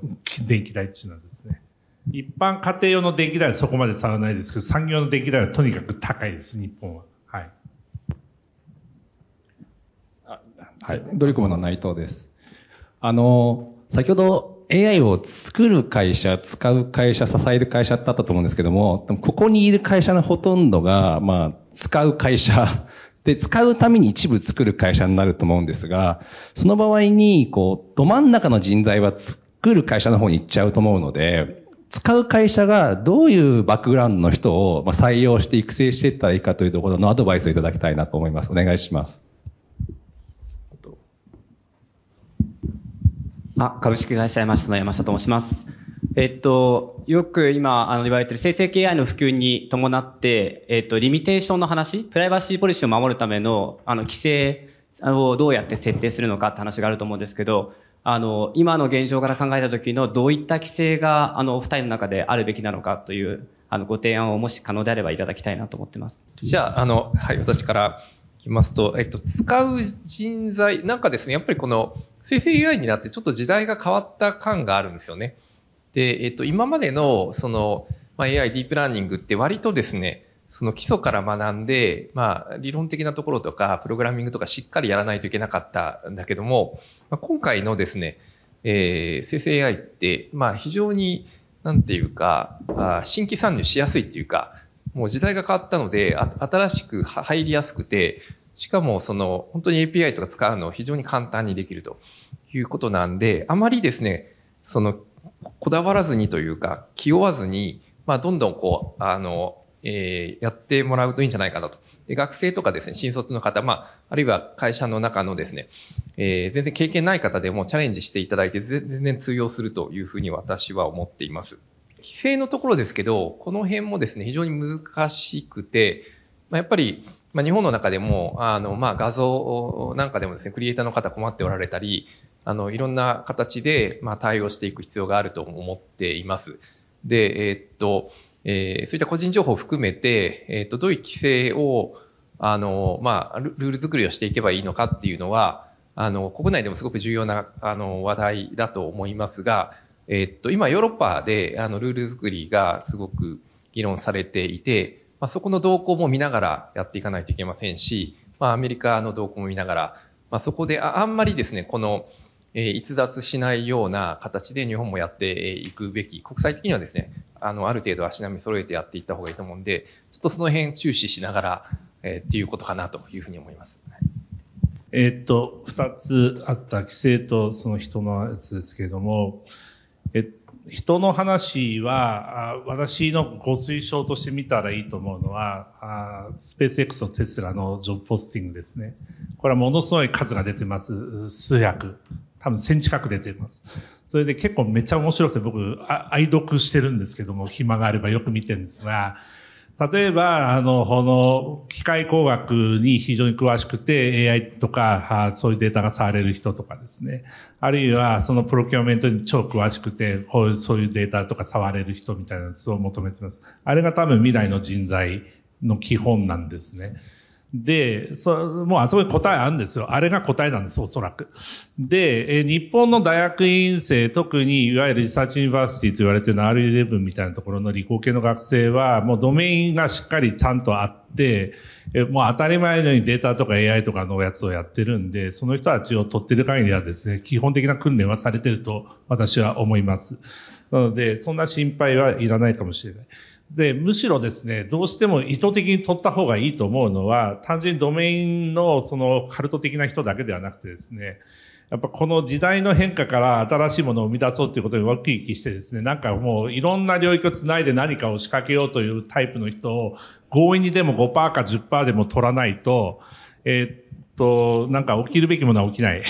電気代っていうのはですね。一般家庭用の電気代はそこまで差はないですけど、産業の電気代はとにかく高いです、日本は。はい。はい、ドリコムの内藤です。あの、先ほど AI を作る会社、使う会社、支える会社ってあったと思うんですけども、でもここにいる会社のほとんどが、まあ、使う会社、で、使うために一部作る会社になると思うんですが、その場合に、こう、ど真ん中の人材は作る会社の方に行っちゃうと思うので、使う会社がどういうバックグラウンドの人を採用して育成していったらいいかというところのアドバイスをいただきたいなと思います。お願いします。あ、株式会社山下の山下と申します。えっと、よく今、あの、言われている生成 AI の普及に伴って、えっと、リミテーションの話、プライバシーポリシーを守るための、あの、規制をどうやって設定するのかって話があると思うんですけど、あの、今の現状から考えた時のどういった規制が、あの、お二人の中であるべきなのかという、あの、ご提案をもし可能であればいただきたいなと思ってます。じゃあ、あの、はい、私からいきますと、えっと、使う人材、なんかですね、やっぱりこの生成 AI になってちょっと時代が変わった感があるんですよね。で、えっと、今までの、その、まあ、AI、ディープラーニングって割とですね、その基礎から学んで、まあ、理論的なところとか、プログラミングとかしっかりやらないといけなかったんだけども、まあ、今回のですね、えー、生成 AI って、まあ、非常に、なんていうか、あ新規参入しやすいっていうか、もう時代が変わったので、あ新しく入りやすくて、しかもその、本当に API とか使うのを非常に簡単にできるということなんで、あまりですね、その、こだわらずにというか、気負わずに、まあ、どんどんこう、あの、えーやってもらうといいんじゃないかなと。で学生とかですね、新卒の方、まあ、あるいは会社の中のですね、えー全然経験ない方でもチャレンジしていただいて、全然通用するというふうに私は思っています。規制のところですけど、この辺もですね、非常に難しくて、まあ、やっぱり、まあ、日本の中でも、あの、まあ、画像なんかでもですね、クリエイターの方困っておられたり、あの、いろんな形で、まあ、対応していく必要があると思っています。で、えーっと、えーそういった個人情報を含めて、えーっと、どういう規制を、あの、まあ、ルール作りをしていけばいいのかっていうのは、あの、国内でもすごく重要な、あの、話題だと思いますが、えーっと、今、ヨーロッパで、あの、ルール作りがすごく議論されていて、まあ、そこの動向も見ながらやっていかないといけませんし、まあ、アメリカの動向も見ながら、まあ、そこであんまりですね、この、えー逸脱しないような形で日本もやっていくべき、国際的にはですね、あの、ある程度足並み揃えてやっていった方がいいと思うんで、ちょっとその辺注視しながら、えーっていうことかなというふうに思います。えーっと、二つあった規制とその人のやつですけれども、え、人の話は、あ私のご推奨として見たらいいと思うのは、スペース X とテスラのジョブポスティングですね。これはものすごい数が出てます。数百。多分1000近く出てます。それで結構めっちゃ面白くて僕、愛読してるんですけども、暇があればよく見てるんですが、例えば、あの、この、機械工学に非常に詳しくて、AI とか、そういうデータが触れる人とかですね。あるいは、そのプロキュアメントに超詳しくて、こういう、そういうデータとか触れる人みたいなのを求めてます。あれが多分未来の人材の基本なんですね。で、そもうあそこに答えあるんですよ。あれが答えなんです、おそらく。で、え日本の大学院生、特にいわゆる research university と言われているの RU11 みたいなところの理工系の学生は、もうドメインがしっかりちゃんとあって、えもう当たり前のようにデータとか AI とかのやつをやってるんで、その人たちを取ってる限りはですね、基本的な訓練はされてると私は思います。なので、そんな心配はいらないかもしれない。で、むしろですね、どうしても意図的に取った方がいいと思うのは、単純にドメインのそのカルト的な人だけではなくてですね、やっぱこの時代の変化から新しいものを生み出そうということにワクワクしてですね、なんかもういろんな領域をつないで何かを仕掛けようというタイプの人を強引にでも5%か10%でも取らないと、えー、っと、なんか起きるべきものは起きない。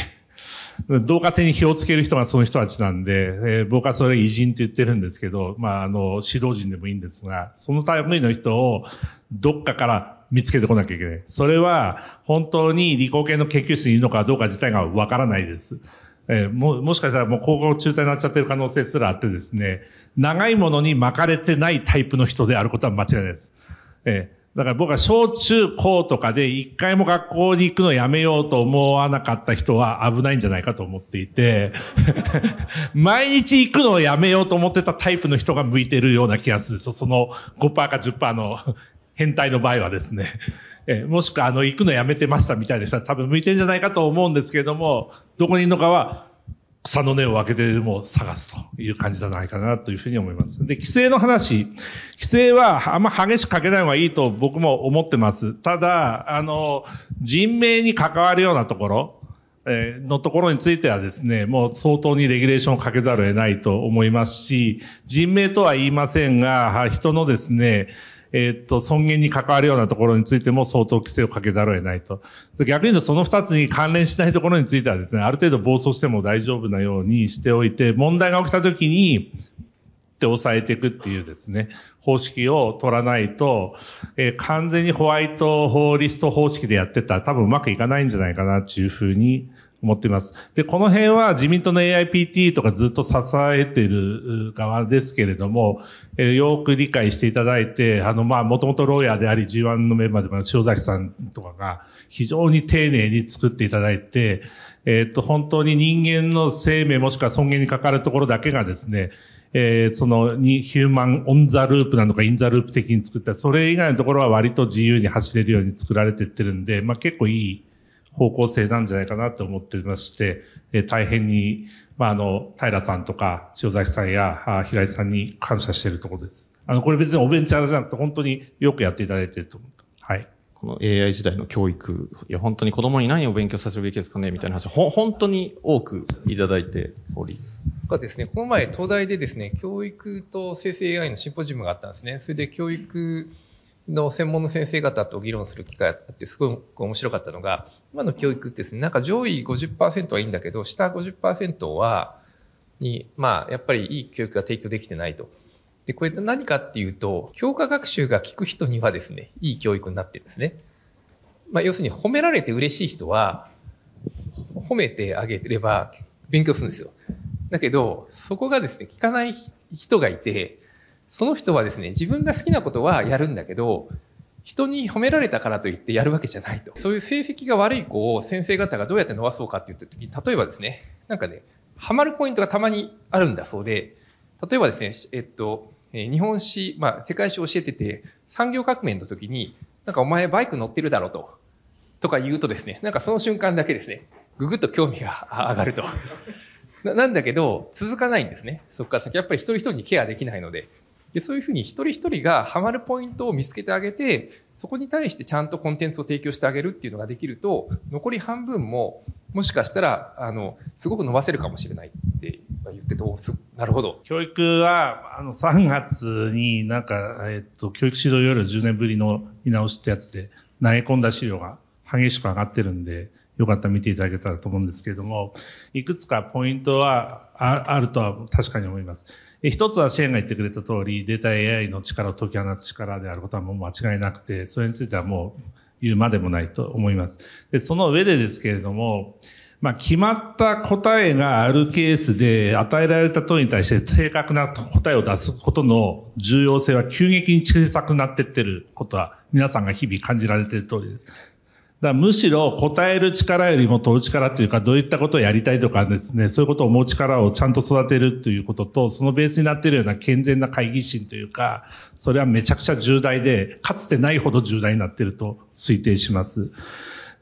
同化性に火をつける人がその人たちなんで、えー、僕はそれ偉人って言ってるんですけど、まあ、あの、指導人でもいいんですが、その類の人をどっかから見つけてこなきゃいけない。それは、本当に理工系の研究室にいるのかどうか自体がわからないです。えー、も、もしかしたらもう高校中退になっちゃってる可能性すらあってですね、長いものに巻かれてないタイプの人であることは間違いないです。えーだから僕は小中高とかで一回も学校に行くのやめようと思わなかった人は危ないんじゃないかと思っていて *laughs* 毎日行くのをやめようと思ってたタイプの人が向いてるような気がする。その5%か10%の変態の場合はですね。えもしくはあの行くのやめてましたみたいな人は多分向いてるんじゃないかと思うんですけれども、どこにいるのかは草の根を分けてでも探すという感じじゃないかなというふうに思います。で、規制の話。規制はあんま激しくかけない方がいいと僕も思ってます。ただ、あの、人命に関わるようなところ、えのところについてはですね、もう相当にレギュレーションをかけざるを得ないと思いますし、人命とは言いませんが、人のですね、え、っと、尊厳に関わるようなところについても相当規制をかけざるを得ないと。逆に言うとその二つに関連しないところについてはですね、ある程度暴走しても大丈夫なようにしておいて、問題が起きたときに、って抑えていくっていうですね、方式を取らないと、えー、完全にホワイトホーリスト方式でやってたら多分うまくいかないんじゃないかなっていうふうに思っています。で、この辺は自民党の AIPT とかずっと支えている側ですけれども、えー、よく理解していただいて、あの、まあ、もともとローヤーであり G1 のメンバーでも塩崎さんとかが非常に丁寧に作っていただいて、えっ、と、本当に人間の生命もしくは尊厳にかかるところだけがですね、えー、そのにヒューマンオンザループなのかインザループ的に作った、それ以外のところは割と自由に走れるように作られてってるんで、まあ、結構いい方向性なんじゃないかなと思ってまして、え大変に、まあ、あの、平さんとか、塩崎さんや、平井さんに感謝しているところです。あの、これ別におベンチャーじゃなくて、本当によくやっていただいていると思う。はい。この AI 時代の教育、いや、本当に子供に何を勉強させるべきですかねみたいな話、ほ、本当に多くいただいており。がですね、この前、東大でですね、教育と生成 AI のシンポジウムがあったんですね。それで教育の専門の先生方と議論する機会があって、すごい面白かったのが、今の教育ってですね、なんか上位50%はいいんだけど、下50%は、に、まあ、やっぱりいい教育が提供できてないと。で、これ何かっていうと、教科学習が効く人にはですね、いい教育になってるんですね。まあ、要するに褒められて嬉しい人は、褒めてあげれば勉強するんですよ。だけど、そこがですね、聞かない人がいて、その人はですね、自分が好きなことはやるんだけど、人に褒められたからといってやるわけじゃないと。そういう成績が悪い子を先生方がどうやって伸ばそうかって言った時に、例えばですね、なんかね、ハマるポイントがたまにあるんだそうで、例えばですね、えっと、日本史、まあ、世界史を教えてて、産業革命の時に、なんかお前バイク乗ってるだろうと、とか言うとですね、なんかその瞬間だけですね、ぐぐっと興味が上がると。なんだけど、続かないんですね。そこから先、やっぱり一人一人にケアできないので。でそういうふうに一人一人がハマるポイントを見つけてあげて、そこに対してちゃんとコンテンツを提供してあげるっていうのができると、残り半分も、もしかしたら、あの、すごく伸ばせるかもしれないって言ってて、なるほど。教育は、あの、3月になんか、えっと、教育指導要領10年ぶりの見直しってやつで、投げ込んだ資料が激しく上がってるんで、よかったら見ていただけたらと思うんですけれども、いくつかポイントはあるとは確かに思います。一つはシェーンが言ってくれた通り、データ AI の力を解き放つ力であることはもう間違いなくて、それについてはもう言うまでもないと思います。で、その上でですけれども、まあ、決まった答えがあるケースで与えられた問いに対して正確な答えを出すことの重要性は急激に小さくなっていってることは皆さんが日々感じられている通りです。だむしろ答える力よりも問う力というか、どういったことをやりたいとかですね、そういうことを思う力をちゃんと育てるということと、そのベースになっているような健全な会議心というか、それはめちゃくちゃ重大で、かつてないほど重大になっていると推定します。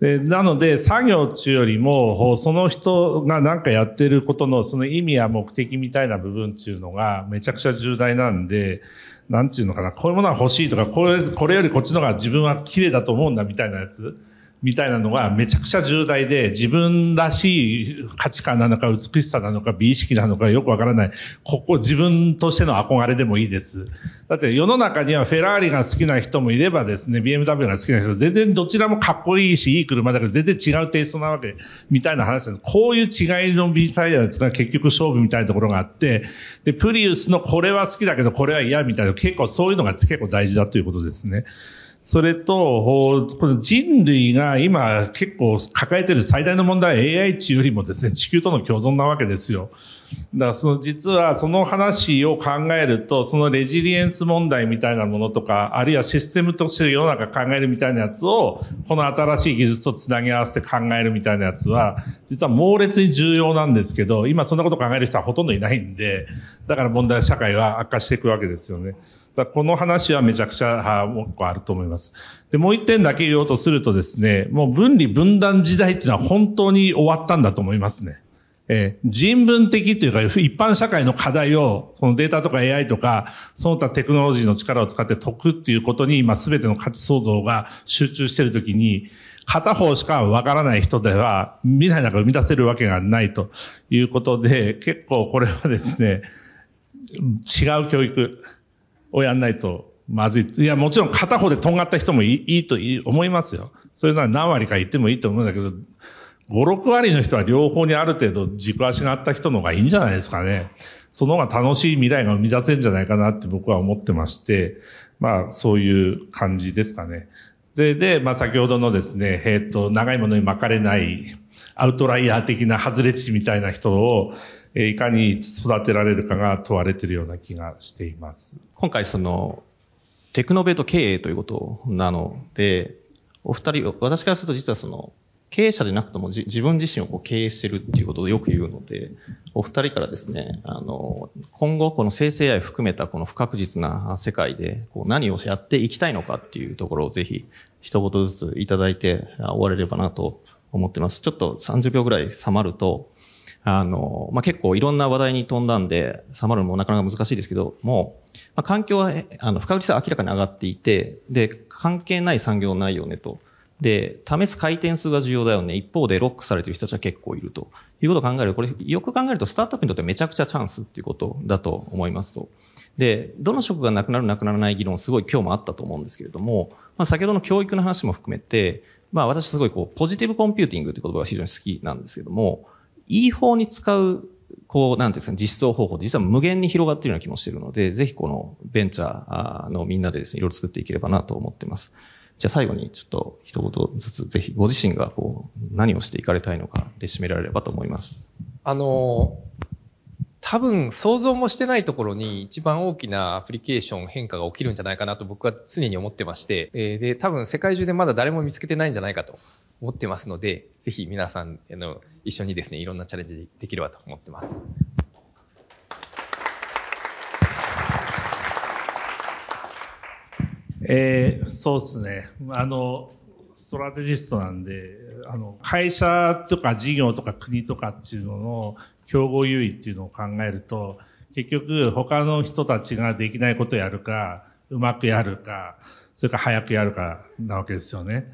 なので、作業中よりも、その人が何かやってることのその意味や目的みたいな部分っていうのがめちゃくちゃ重大なんで、なんていうのかな、こういうものは欲しいとか、これ、これよりこっちの方が自分は綺麗だと思うんだみたいなやつ。みたいなのがめちゃくちゃ重大で、自分らしい価値観なのか美しさなのか美意識なのかよくわからない。ここ自分としての憧れでもいいです。だって世の中にはフェラーリが好きな人もいればですね、BMW が好きな人、全然どちらもかっこいいし、いい車だけど全然違うテイストなわけ、みたいな話です。こういう違いのみたいなやつが結局勝負みたいなところがあって、で、プリウスのこれは好きだけどこれは嫌みたいな、結構そういうのが結構大事だということですね。それと、この人類が今結構抱えている最大の問題は AI 値よりもですね、地球との共存なわけですよ。だからその実はその話を考えると、そのレジリエンス問題みたいなものとか、あるいはシステムとして世の中考えるみたいなやつを、この新しい技術とつなぎ合わせて考えるみたいなやつは、実は猛烈に重要なんですけど、今そんなこと考える人はほとんどいないんで、だから問題社会は悪化していくわけですよね。だこの話はめちゃくちゃもうあると思います。で、もう一点だけ言おうとするとですね、もう分離分断時代っていうのは本当に終わったんだと思いますね。えー、人文的というか、一般社会の課題を、そのデータとか AI とか、その他テクノロジーの力を使って解くっていうことに、今全ての価値創造が集中しているときに、片方しかわからない人では、未来なんか生み出せるわけがないということで、結構これはですね、違う教育。をやんないとまずい。いや、もちろん片方でとんがった人もいいいいと思いますよ。それなら何割か言ってもいいと思うんだけど、5、6割の人は両方にある程度軸足があった人の方がいいんじゃないですかね。その方が楽しい未来が生み出せるんじゃないかなって僕は思ってまして、まあそういう感じですかね。で、で、まあ先ほどのですね、えっ、と、長いものに巻かれないアウトライヤー的な外れ値みたいな人を、いかに育てられるかが問われているような気がしています。今回その、テクノベート経営ということなので、お二人、私からすると実はその、経営者でなくとも自分自身をこう経営してるっていうことをよく言うので、お二人からですね、あの、今後この生成 AI 含めたこの不確実な世界でこう何をやっていきたいのかっていうところをぜひ一言ずついただいて終われればなと思ってます。ちょっと30秒ぐらい収まると、あの、まあ、結構いろんな話題に飛んだんで、収まるのもなかなか難しいですけども、まあ、環境は、あの、不確実性は明らかに上がっていて、で、関係ない産業ないよねと。で、試す回転数が重要だよね。一方でロックされてる人たちは結構いるということを考えるこれよく考えるとスタートアップにとってめちゃくちゃチャンスっていうことだと思いますと。で、どの職がなくなるなくならない議論すごい今日もあったと思うんですけれども、まあ、先ほどの教育の話も含めて、まあ私すごいこう、ポジティブコンピューティングって言葉が非常に好きなんですけども、いい方に使う、こう、なんですか、実装方法、実は無限に広がっているような気もしているので、ぜひこのベンチャーのみんなでですね、いろいろ作っていければなと思っています。じゃあ最後にちょっと一言ずつ、ぜひご自身がこう、何をしていかれたいのかで締められればと思います。あの、多分想像もしてないところに一番大きなアプリケーション変化が起きるんじゃないかなと僕は常に思ってまして、えで、多分世界中でまだ誰も見つけてないんじゃないかと思ってますので、ぜひ皆さん、あの、一緒にですね、いろんなチャレンジできればと思ってます。えー、そうですね。あの、ストラテジストなんで、あの、会社とか事業とか国とかっていうのの競合優位っていうのを考えると、結局他の人たちができないことをやるか、うまくやるか、それから早くやるかなわけですよね。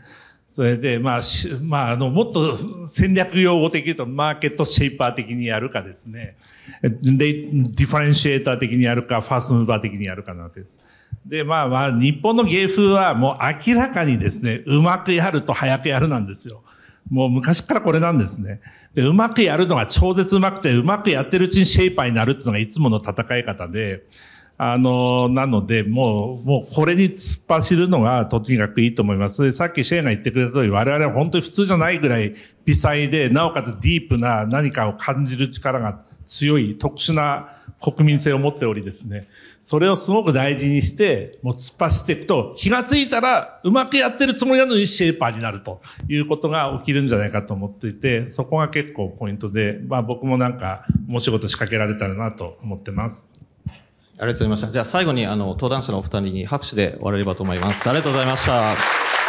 それで、まあ、まあ、あの、もっと戦略用語的に言うと、 market shaper 的にやるかですね、 differentiator 的にやるか、 first mover 的にやるかなわけです。で、まあまあ、日本の芸風はもう明らかにですね、うまくやると早くやるなんですよ。もう昔からこれなんですね。で、うまくやるのが超絶うまくて、うまくやってるうちに shaper になるっていうのがいつもの戦い方で、あの、なので、もう、もうこれに突っ走るのがとにかくいいと思います。さっきシェイが言ってくれた通り、我々は本当に普通じゃないぐらい微細で、なおかつディープな何かを感じる力が強い特殊な国民性を持っておりですね、それをすごく大事にして、もう突っ走っていくと、気がついたらうまくやってるつもりなのにシェイパーになるということが起きるんじゃないかと思っていて、そこが結構ポイントで、まあ僕もなんか、もう仕事仕掛けられたらなと思ってます。ありがとうございました。じゃあ最後にあの登壇者のお二人に拍手で終われればと思います。ありがとうございました。